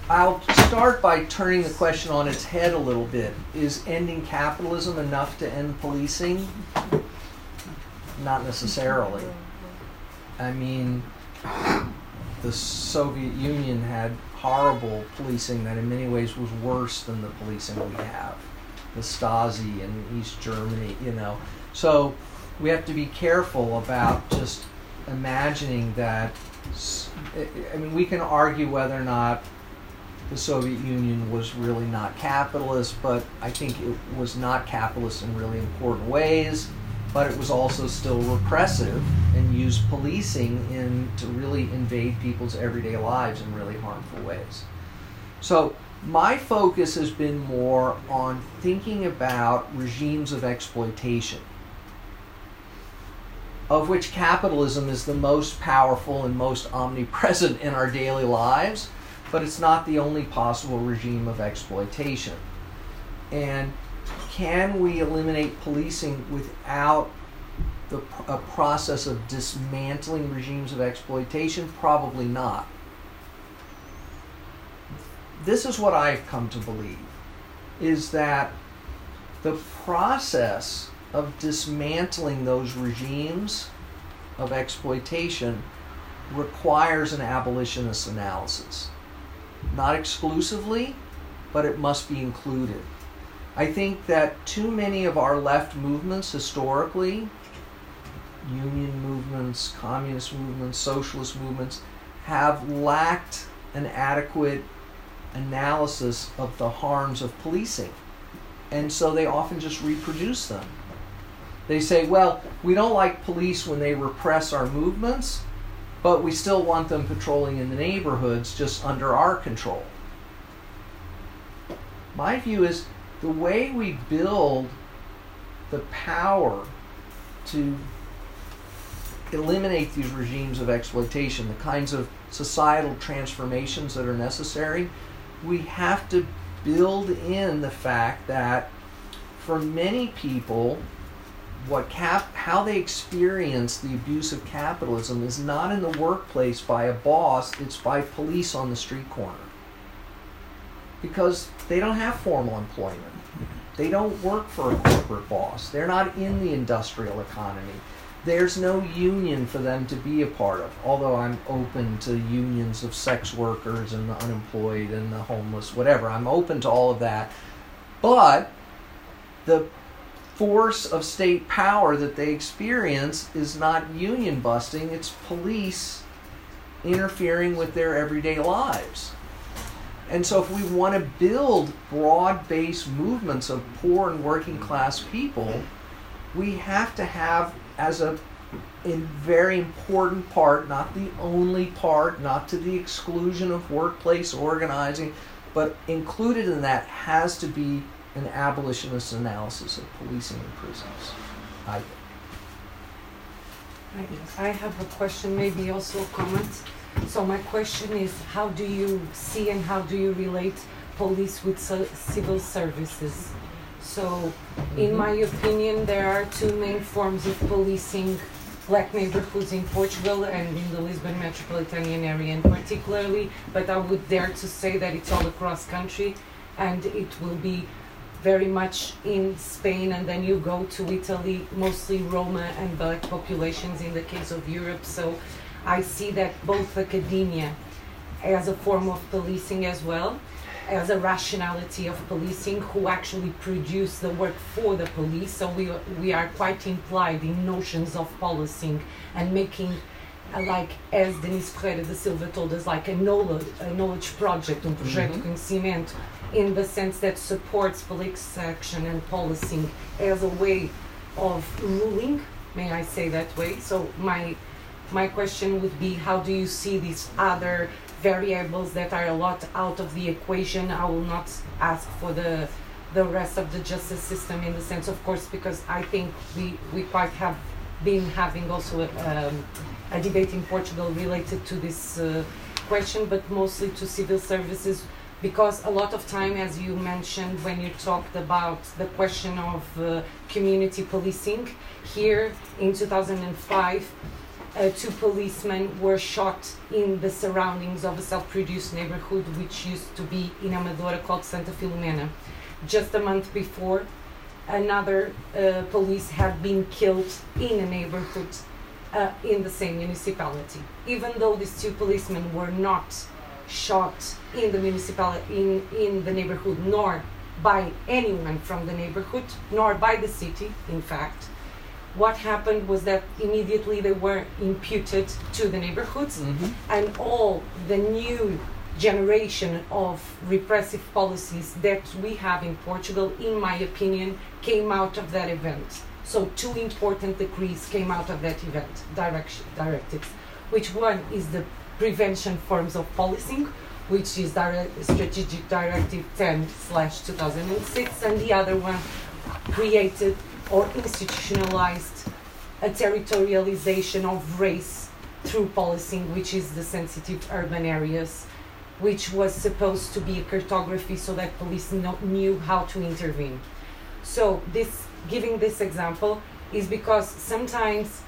I'll start by turning the question on its head a little bit. Is ending capitalism enough to end policing? Not necessarily. I mean, the Soviet Union had horrible policing that in many ways was worse than the policing we have. The Stasi in East Germany, you know. So we have to be careful about just imagining that. I mean, we can argue whether or not the Soviet Union was really not capitalist, but I think it was not capitalist in really important ways but it was also still repressive and used policing in to really invade people's everyday lives in really harmful ways. So my focus has been more on thinking about regimes of exploitation, of which capitalism is the most powerful and most omnipresent in our daily lives, but it's not the only possible regime of exploitation. And can we eliminate policing without the, a process of dismantling regimes of exploitation? Probably not. This is what I've come to believe is that the process of dismantling those regimes of exploitation requires an abolitionist analysis. Not exclusively, but it must be included. I think that too many of our left movements historically, union movements, communist movements, socialist movements, have lacked an adequate analysis of the harms of policing. And so they often just reproduce them. They say, well, we don't like police when they repress our movements, but we still want them patrolling in the neighborhoods just under our control. My view is the way we build the power to eliminate these regimes of exploitation, the kinds of societal transformations that are necessary, we have to build in the fact that for many people, what cap how they experience the abuse of capitalism is not in the workplace by a boss, it's by police on the street corner. Because they don't have formal employment. They don't work for a corporate boss. They're not in the industrial economy. There's no union for them to be a part of, although I'm open to unions of sex workers and the unemployed and the homeless, whatever. I'm open to all of that. But the force of state power that they experience is not union busting, it's police interfering with their everyday lives. And so, if we want to build broad based movements of poor and working mm-hmm. class people, mm-hmm. we have to have as a a very important part, not the only part, not to the exclusion of workplace organizing, but included in that has to be an abolitionist analysis of policing in prisons. I think. I I have a question, maybe also a comment. So my question is, how do you see and how do you relate police with so- civil services? So, in Mhm. my opinion, there are two main forms of policing black neighborhoods in Portugal and in the Lisbon metropolitan area in particularly, but I would dare to say that it's all across country and it will be very much in Spain and then you go to Italy, mostly Roma and black populations in the case of Europe. So I see that both academia as a form of policing as well, as a rationality of policing who actually produce the work for the police. So we, we are quite implied in notions of policing and making uh, like as Denise Ferreira da Silva told us, like a knowledge, a knowledge project, um projeto de Mhm. conhecimento, in the sense that supports police action and policing as a way of ruling. May I say that way? So my my question would be, how do you see these other variables that are a lot out of the equation? I will not ask for the the rest of the justice system in the sense, of course, because I think we we quite have been having also a, um, a debate in Portugal related to this uh, question, but mostly to civil services, because a lot of time, as you mentioned when you talked about the question of uh, community policing, here in 2005, uh, two policemen were shot in the surroundings of a self-produced neighborhood which used to be in Amadora called Santa Filomena. Just a month before, another uh, police had been killed in a neighborhood uh, in the same municipality. Even though these two policemen were not shot in the municipality, in, in the neighborhood, nor by anyone from the neighborhood, nor by the city, in fact, what happened was that immediately they were imputed to the neighborhoods Mhm. and all the new generation of repressive policies that we have in Portugal, in my opinion, came out of that event. So two important decrees came out of that event, direction, directives, which one is the prevention forms of policing, which is direct, Strategic Directive 10 slash 2006, and the other one created or institutionalized a territorialization of race through policing, which is the sensitive urban areas, which was supposed to be a cartography so that police no, knew how to intervene. So this, giving this example, is because sometimes,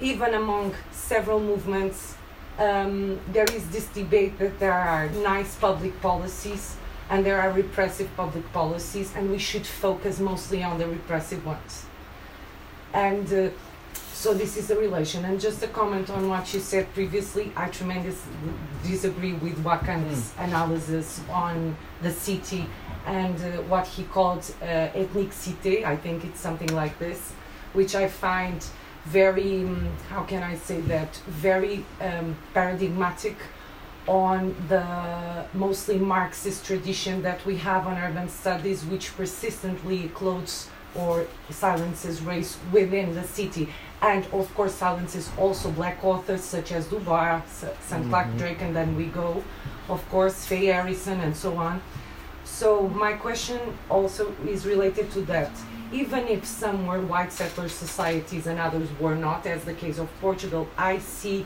even among several movements, um, there is this debate that there are nice public policies and there are repressive public policies, and we should focus mostly on the repressive ones. And uh, so this is a relation. And just a comment on what you said previously, I tremendously disagree with Wacquant's analysis on the city and uh, what he called uh, ethnic cité. I think it's something like this, which I find very, um, how can I say that, very um, paradigmatic on the mostly Marxist tradition that we have on urban studies, which persistently clothes or silences race within the city. And of course, silences also black authors such as Du Bois, St. Clair Mhm. Drake, and then we go, of course, Faye Harrison, and so on. So, my question also is related to that. Even if some were white settler societies and others were not, as the case of Portugal, I see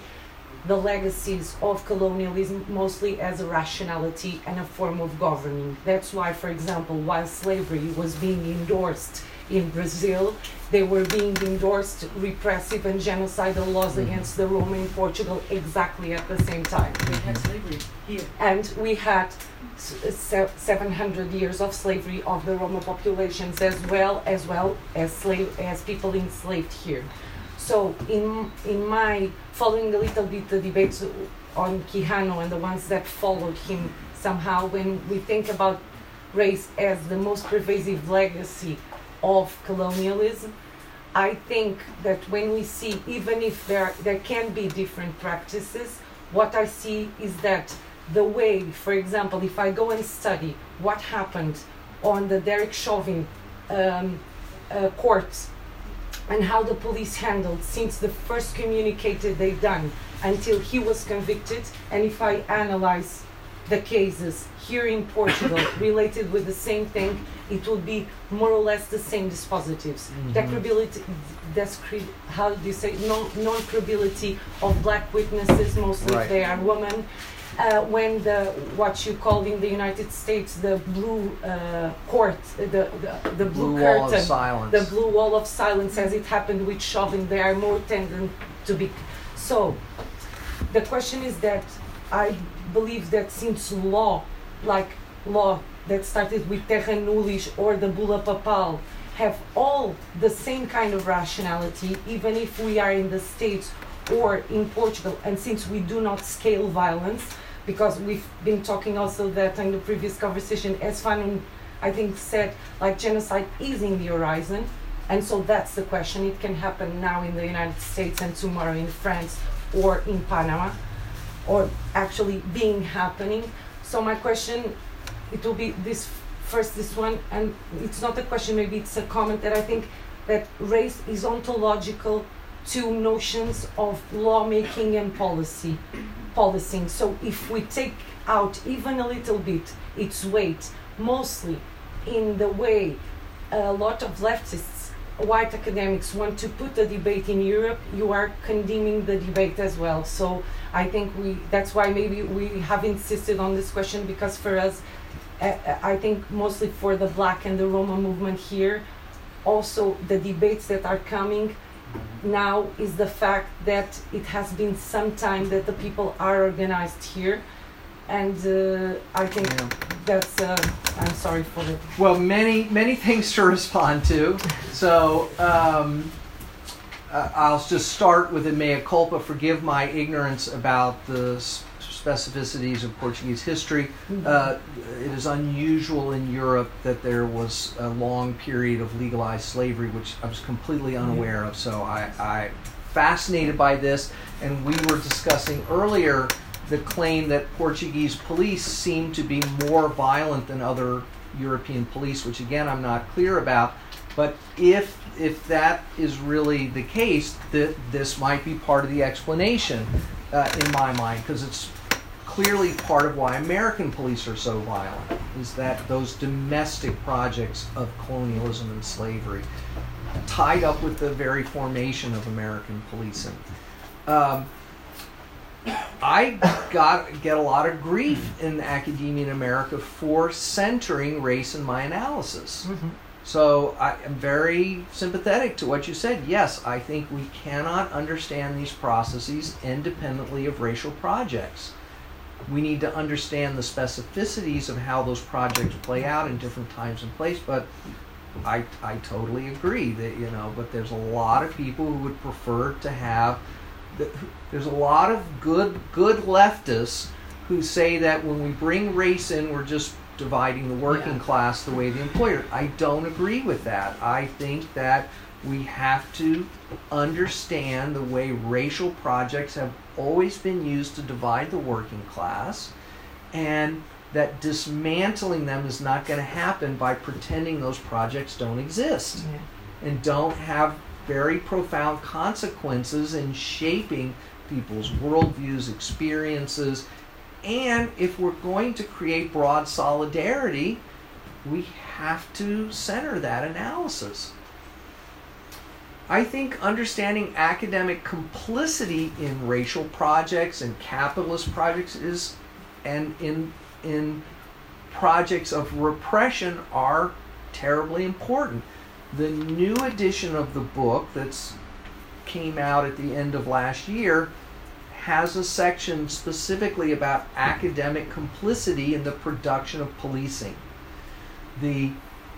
the legacies of colonialism mostly as a rationality and a form of governing. That's why, for example, while slavery was being endorsed in Brazil, they were being endorsed repressive and genocidal laws Mhm. against the Roma in Portugal exactly at the same time. We had slavery here. And we had s- se- 700 years of slavery of the Roma populations as well as well as slave as people enslaved here. So in in my following a little bit the debates on Quijano and the ones that followed him somehow when we think about race as the most pervasive legacy of colonialism, I think that when we see even if there there can be different practices, what I see is that the way, for example, if I go and study what happened on the Derek Chauvin um, uh, court and how the police handled since the first communicated they done until he was convicted, and if I analyze the cases here in Portugal <coughs> related with the same thing, it would be more or less the same dispositives. Mhm. Descri- how do you say, non, non-credibility of black witnesses, mostly Right. if they are women. Uh, when the what you call in the United States the blue uh, court, the, the the blue, Blue wall curtain, of silence. the blue wall of silence as it happened with Chauvin, they are more tendent to be. So, the question is that I believe that since law, like law that started with Terra Nullius or the Bula Papal, have all the same kind of rationality, even if we are in the States or in Portugal, and since we do not scale violence, because we've been talking also that in the previous conversation, as Fanon, I think, said, like genocide is in the horizon, and so that's the question. It can happen now in the United States and tomorrow in France or in Panama, or actually being happening. So my question, it will be this first, this one, and it's not a question. Maybe it's a comment that I think that race is ontological to notions of lawmaking and policy, policing. So if we take out even a little bit its weight, mostly in the way a lot of leftists, white academics want to put the debate in Europe, you are condemning the debate as well. So I think we that's why maybe we have insisted on this question because for us, uh, I think mostly for the Black and the Roma movement here, also the debates that are coming now is the fact that it has been some time that the people are organized here. And uh, I think Yeah. that's, uh, I'm sorry for the. Well, many many things to <laughs> respond to. So um, uh, I'll just start with a mea culpa. Forgive my ignorance about the specificities of Portuguese history. Uh, it is unusual in Europe that there was a long period of legalized slavery, which I was completely unaware of. So I, I fascinated by this, and we were discussing earlier the claim that Portuguese police seem to be more violent than other European police, which again I'm not clear about. But if if that is really the case, that this might be part of the explanation uh, in my mind, because it's clearly part of why American police are so violent, is that those domestic projects of colonialism and slavery tied up with the very formation of American policing. Um, I got get a lot of grief in academia in America for centering race in my analysis. Mm-hmm. So I am very sympathetic to what you said. Yes, I think we cannot understand these processes independently of racial projects. We need to understand the specificities of how those projects play out in different times and place, but I, I totally agree that, you know, but there's a lot of people who would prefer to have, the, there's a lot of good, good leftists who say that when we bring race in, we're just dividing the working Yeah. class the way the employer. I don't agree with that. I think that we have to understand the way racial projects have always been used to divide the working class and that dismantling them is not going to happen by pretending those projects don't exist Yeah. and don't have very profound consequences in shaping people's worldviews, experiences, and if we're going to create broad solidarity, we have to center that analysis. I think understanding academic complicity in racial projects and capitalist projects is and in in projects of repression are terribly important. The new edition of the book that's came out at the end of last year has a section specifically about academic complicity in the production of policing. The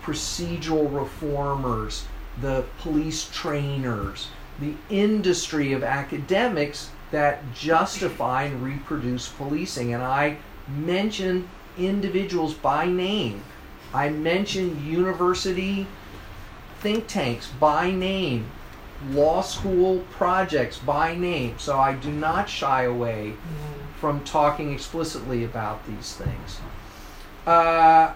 procedural reformers, the police trainers, the industry of academics that justify and reproduce policing. And I mention individuals by name. I mention university think tanks by name, law school projects by name. So I do not shy away from talking explicitly about these things. Uh,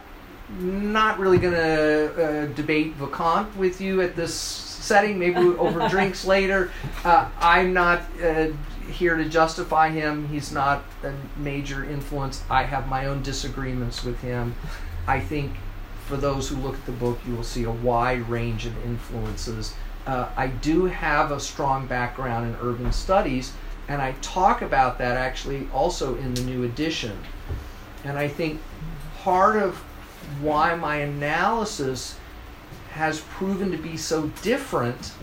not really going to uh, debate Wacquant with you at this setting, maybe over <laughs> drinks later. Uh, I'm not uh, here to justify him. He's not a major influence. I have my own disagreements with him. I think for those who look at the book, you will see a wide range of influences. Uh, I do have a strong background in urban studies, and I talk about that actually also in the new edition. And I think part of why my analysis has proven to be so different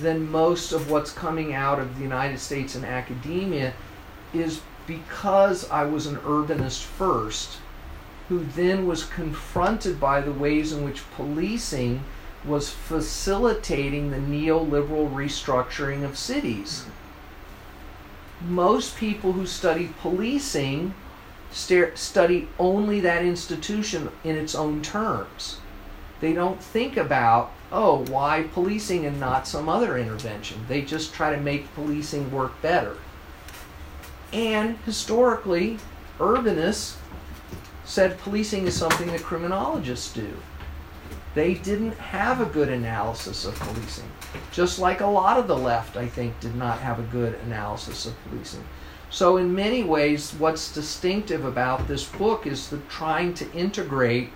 than most of what's coming out of the United States in academia is because I was an urbanist first, who then was confronted by the ways in which policing was facilitating the neoliberal restructuring of cities. Most people who study policing study only that institution in its own terms. They don't think about, oh, why policing and not some other intervention? They just try to make policing work better. And historically, urbanists said policing is something that criminologists do. They didn't have a good analysis of policing. Just like a lot of the left, I think, did not have a good analysis of policing. So, in many ways, what's distinctive about this book is the trying to integrate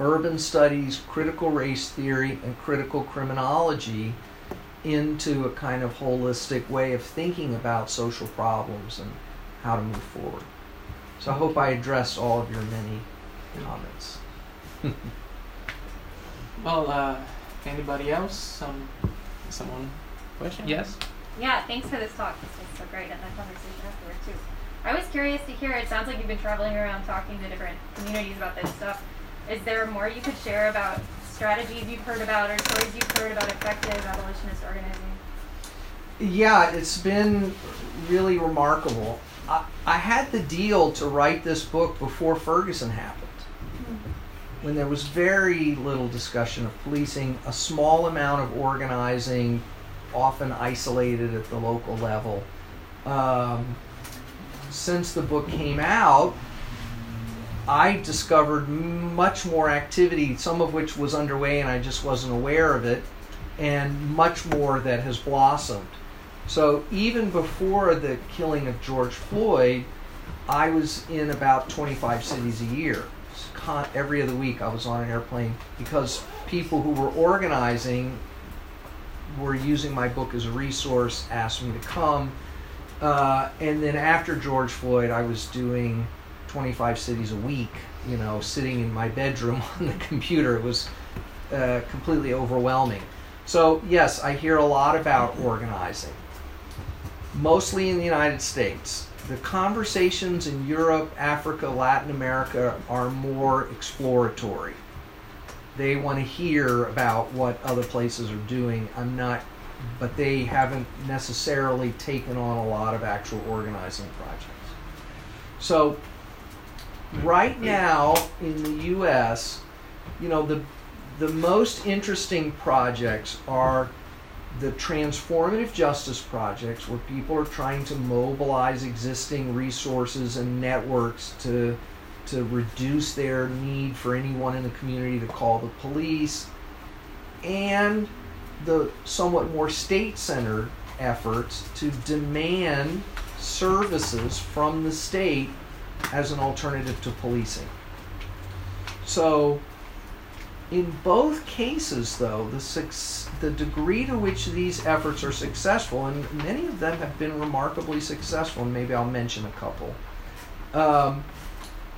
urban studies, critical race theory, and critical criminology into a kind of holistic way of thinking about social problems and how to move forward. So I hope I addressed all of your many comments. <laughs> Well, uh, anybody else? Some, someone? Question? Yes. Yeah, thanks for this talk. This was so great, and the conversation afterward too. I was curious to hear. It sounds like you've been traveling around talking to different communities about this stuff. Is there more you could share about strategies you've heard about or stories you've heard about effective abolitionist organizing? Yeah, it's been really remarkable. I, I had the deal to write this book before Ferguson happened, when there was very little discussion of policing, a small amount of organizing, often isolated at the local level. Um, since the book came out, I discovered much more activity, some of which was underway and I just wasn't aware of it, and much more that has blossomed. So even before the killing of George Floyd, I was in about 25 cities a year. Every other week I was on an airplane because people who were organizing were using my book as a resource, asked me to come. Uh, and then after George Floyd, I was doing 25 cities a week, you know, sitting in my bedroom <laughs> on the computer. It was uh, completely overwhelming. So, yes, I hear a lot about organizing, mostly in the United States. The conversations in Europe, Africa, Latin America are more exploratory. They want to hear about what other places are doing. I'm not, but they haven't necessarily taken on a lot of actual organizing projects. So, right now in the US, you know, the the most interesting projects are the transformative justice projects where people are trying to mobilize existing resources and networks to to reduce their need for anyone in the community to call the police and the somewhat more state-centered efforts to demand services from the state as an alternative to policing. So in both cases, though, the, the degree to which these efforts are successful, and many of them have been remarkably successful, and maybe I'll mention a couple, um,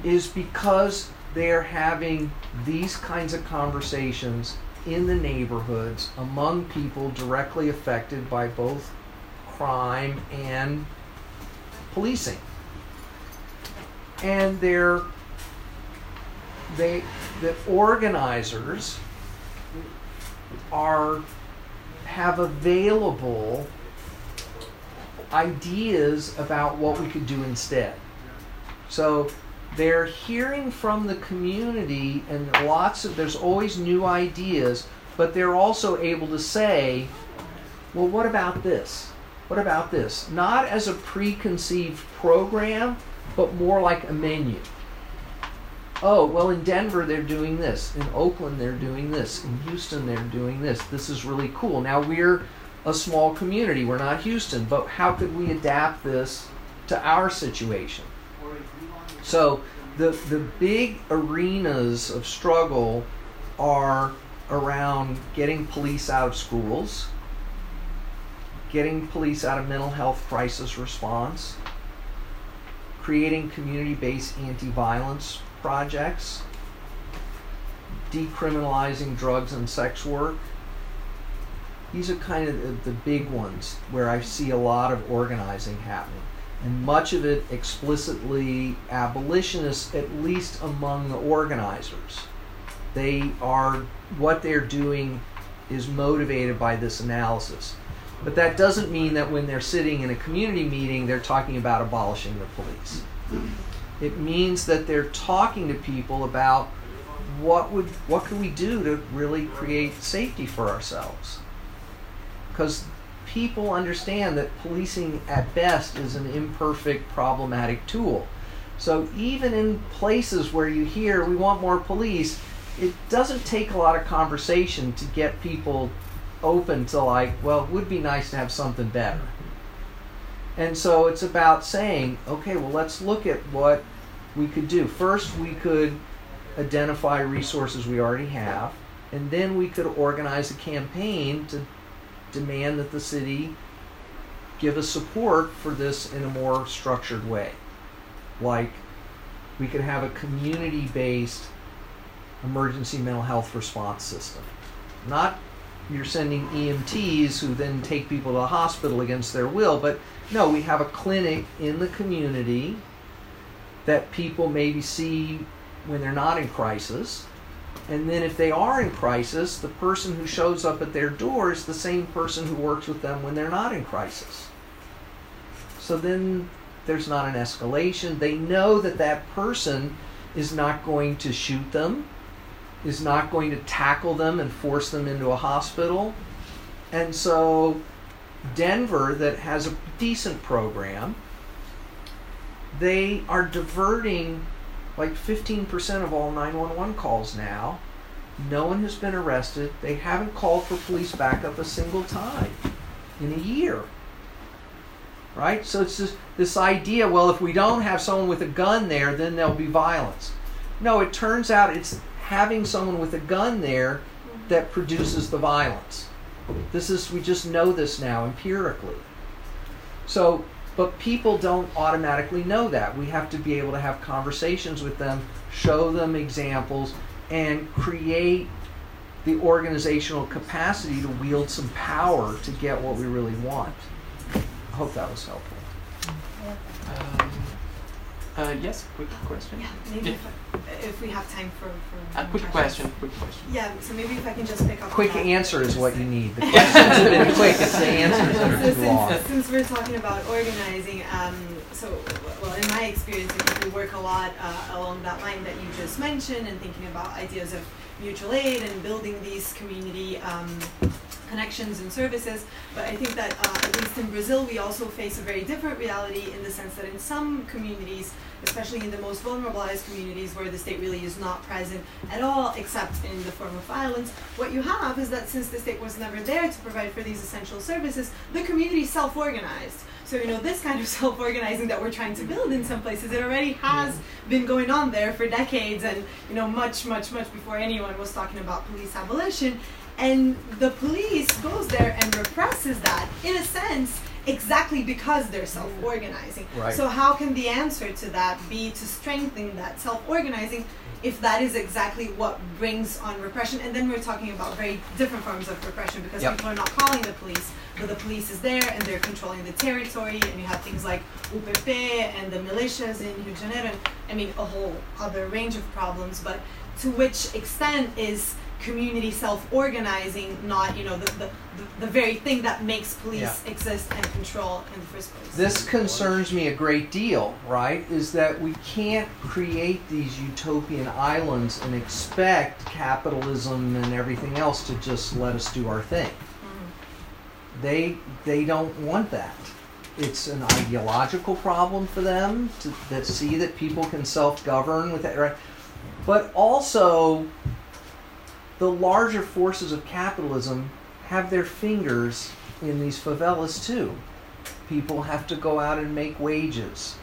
is because they're having these kinds of conversations in the neighborhoods among people directly affected by both crime and policing. And they're they the organizers are have available ideas about what we could do instead. So they're hearing from the community and lots of there's always new ideas, but they're also able to say, well, what about this? What about this? Not as a preconceived program, but more like a menu oh, well, in Denver they're doing this, in Oakland they're doing this, in Houston they're doing this. This is really cool. Now we're a small community, we're not Houston, but how could we adapt this to our situation? So the the big arenas of struggle are around getting police out of schools, getting police out of mental health crisis response, creating community-based anti-violence projects, decriminalizing drugs and sex work. These are kind of the, the big ones where I see a lot of organizing happening. And much of it explicitly abolitionist, at least among the organizers. They are, what they're doing is motivated by this analysis. But that doesn't mean that when they're sitting in a community meeting, they're talking about abolishing the police. It means that they're talking to people about what would what can we do to really create safety for ourselves. Because people understand that policing at best is an imperfect, problematic tool. So even in places where you hear we want more police, it doesn't take a lot of conversation to get people open to like, well, it would be nice to have something better. And so it's about saying, okay, well, let's look at what we could do. First, we could identify resources we already have, and then we could organize a campaign to demand that the city give us support for this in a more structured way. Like, we could have a community based emergency mental health response system. Not you're sending EMTs who then take people to the hospital against their will, but no, we have a clinic in the community that people maybe see when they're not in crisis. And then if they are in crisis, the person who shows up at their door is the same person who works with them when they're not in crisis. So then there's not an escalation. They know that that person is not going to shoot them, is not going to tackle them and force them into a hospital. And so Denver, that has a decent program, they are diverting like 15% of all 911 calls now. No one has been arrested. They haven't called for police backup a single time in a year. Right? So it's just this idea well, if we don't have someone with a gun there, then there'll be violence. No, it turns out it's having someone with a gun there that produces the violence. This is, we just know this now empirically. So but people don't automatically know that. We have to be able to have conversations with them, show them examples, and create the organizational capacity to wield some power to get what we really want. I hope that was helpful. Um, uh, yes, quick question. Yeah, maybe Yeah. if, I- if we have time for, for A quick questions. question. Quick question. Yeah, so maybe if I can just pick up. on Quick answer is what you need. The <laughs> questions have been quick, it's the answers that So are too long. since, since we're talking about organizing, um, so well, in my experience, we work a lot uh, along that line that you just mentioned, and thinking about ideas of mutual aid and building these community um, connections and services. But I think that uh, at least in Brazil, we also face a very different reality in the sense that in some communities, especially in the most vulnerabilized communities where the state really is not present at all, except in the form of violence, what you have is that since the state was never there to provide for these essential services, the community self-organized. So you know this kind of <laughs> self-organizing that we're trying to build in some places, it already has been going on there for decades, and you know much, much, much before anyone was talking about police abolition. And the police goes there and represses that in a sense exactly because they're self-organizing. Right. So how can the answer to that be to strengthen that self-organizing if that is exactly what brings on repression? And then we're talking about very different forms of repression because Yep. people are not calling the police, but the police is there and they're controlling the territory. And you have things like UPP and the militias in Rio de Janeiro. I mean, a whole other range of problems. But to which extent is community self-organizing not, you know, the, the, the, very thing that makes police Yeah. exist and control in the first place? This concerns me a great deal, right? Is that we can't create these utopian islands and expect capitalism and everything else to just let us do our thing. Mhm. They they don't want that. It's an ideological problem for them to that see that people can self-govern with that, right? But also, the larger forces of capitalism have their fingers in these favelas too. People have to go out and make wages.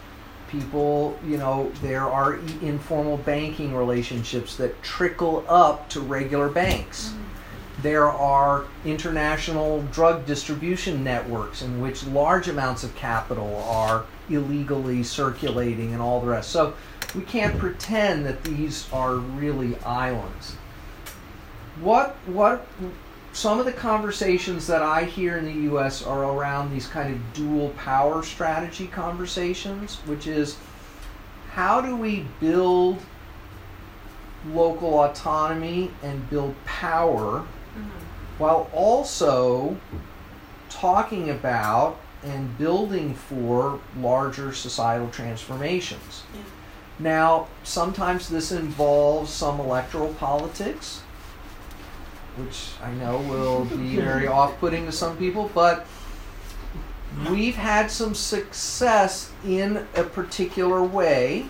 People, you know, there are i- informal banking relationships that trickle up to regular banks. Mm-hmm. There are international drug distribution networks in which large amounts of capital are illegally circulating and all the rest. So we can't pretend that these are really islands. What what some of the conversations that I hear in the US are around these kind of dual power strategy conversations, which is how do we build local autonomy and build power mm-hmm. while also talking about and building for larger societal transformations. Yeah. Now, sometimes this involves some electoral politics, which I know will be very off putting to some people, but we've had some success in a particular way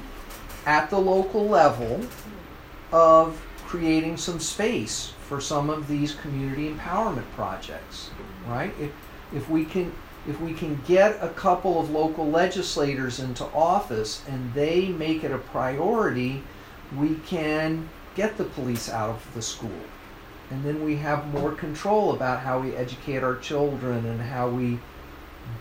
at the local level of creating some space for some of these community empowerment projects right? If, if we can if we can get a couple of local legislators into office and they make it a priority we can get the police out of the school and then we have more control about how we educate our children and how we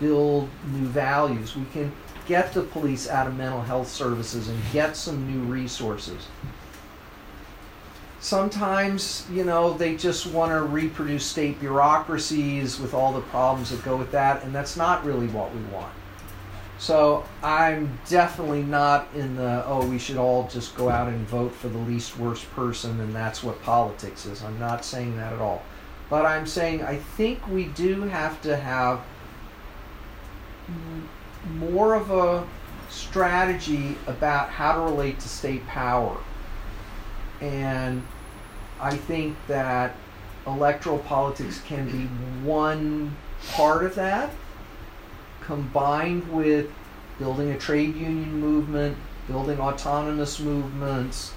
build new values. We can get the police out of mental health services and get some new resources. Sometimes you know they just want to reproduce state bureaucracies with all the problems that go with that and that's not really what we want so i'm definitely not in the oh we should all just go out and vote for the least worst person and that's what politics is. I'm not saying that at all. But i'm saying i think we do have to have more of a strategy about how to relate to state power. And I think that electoral politics can be one part of that, combined with building a trade union movement, building autonomous movements,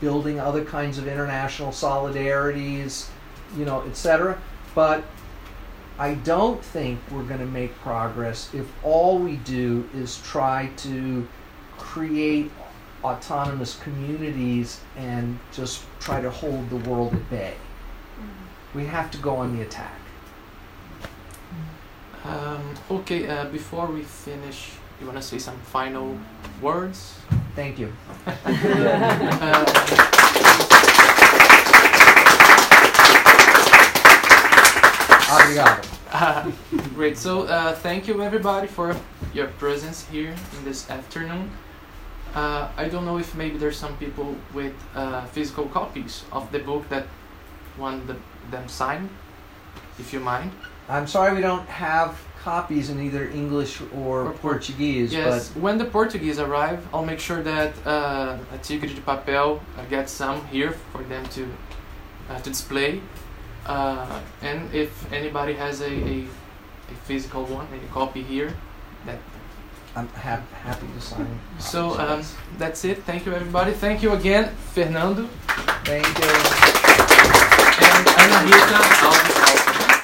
building other kinds of international solidarities, you know, etc. But I don't think we're going to make progress if all we do is try to create autonomous communities and just try to hold the world at bay. Mm-hmm. We have to go on the attack. Um, okay, uh, before we finish, you want to say some final words? Thank you. <laughs> Uh, Uh, <laughs> great. So uh, thank you everybody for your presence here in this afternoon. Uh, I don't know if maybe there's some people with uh, physical copies of the book that want the, them signed, if you mind. I'm sorry we don't have copies in either English or, Or Portuguese, Yes, when the Portuguese arrive, I'll make sure that uh, a Tigre de Papel uh, gets some here for them to uh, to display. Uh, and if anybody has a, a, a physical one, a copy here, that I'm hap- happy to sign. So um, that's it. Thank you, everybody. Thank you again, Fernando Thank you. and Ana Rita. Alves.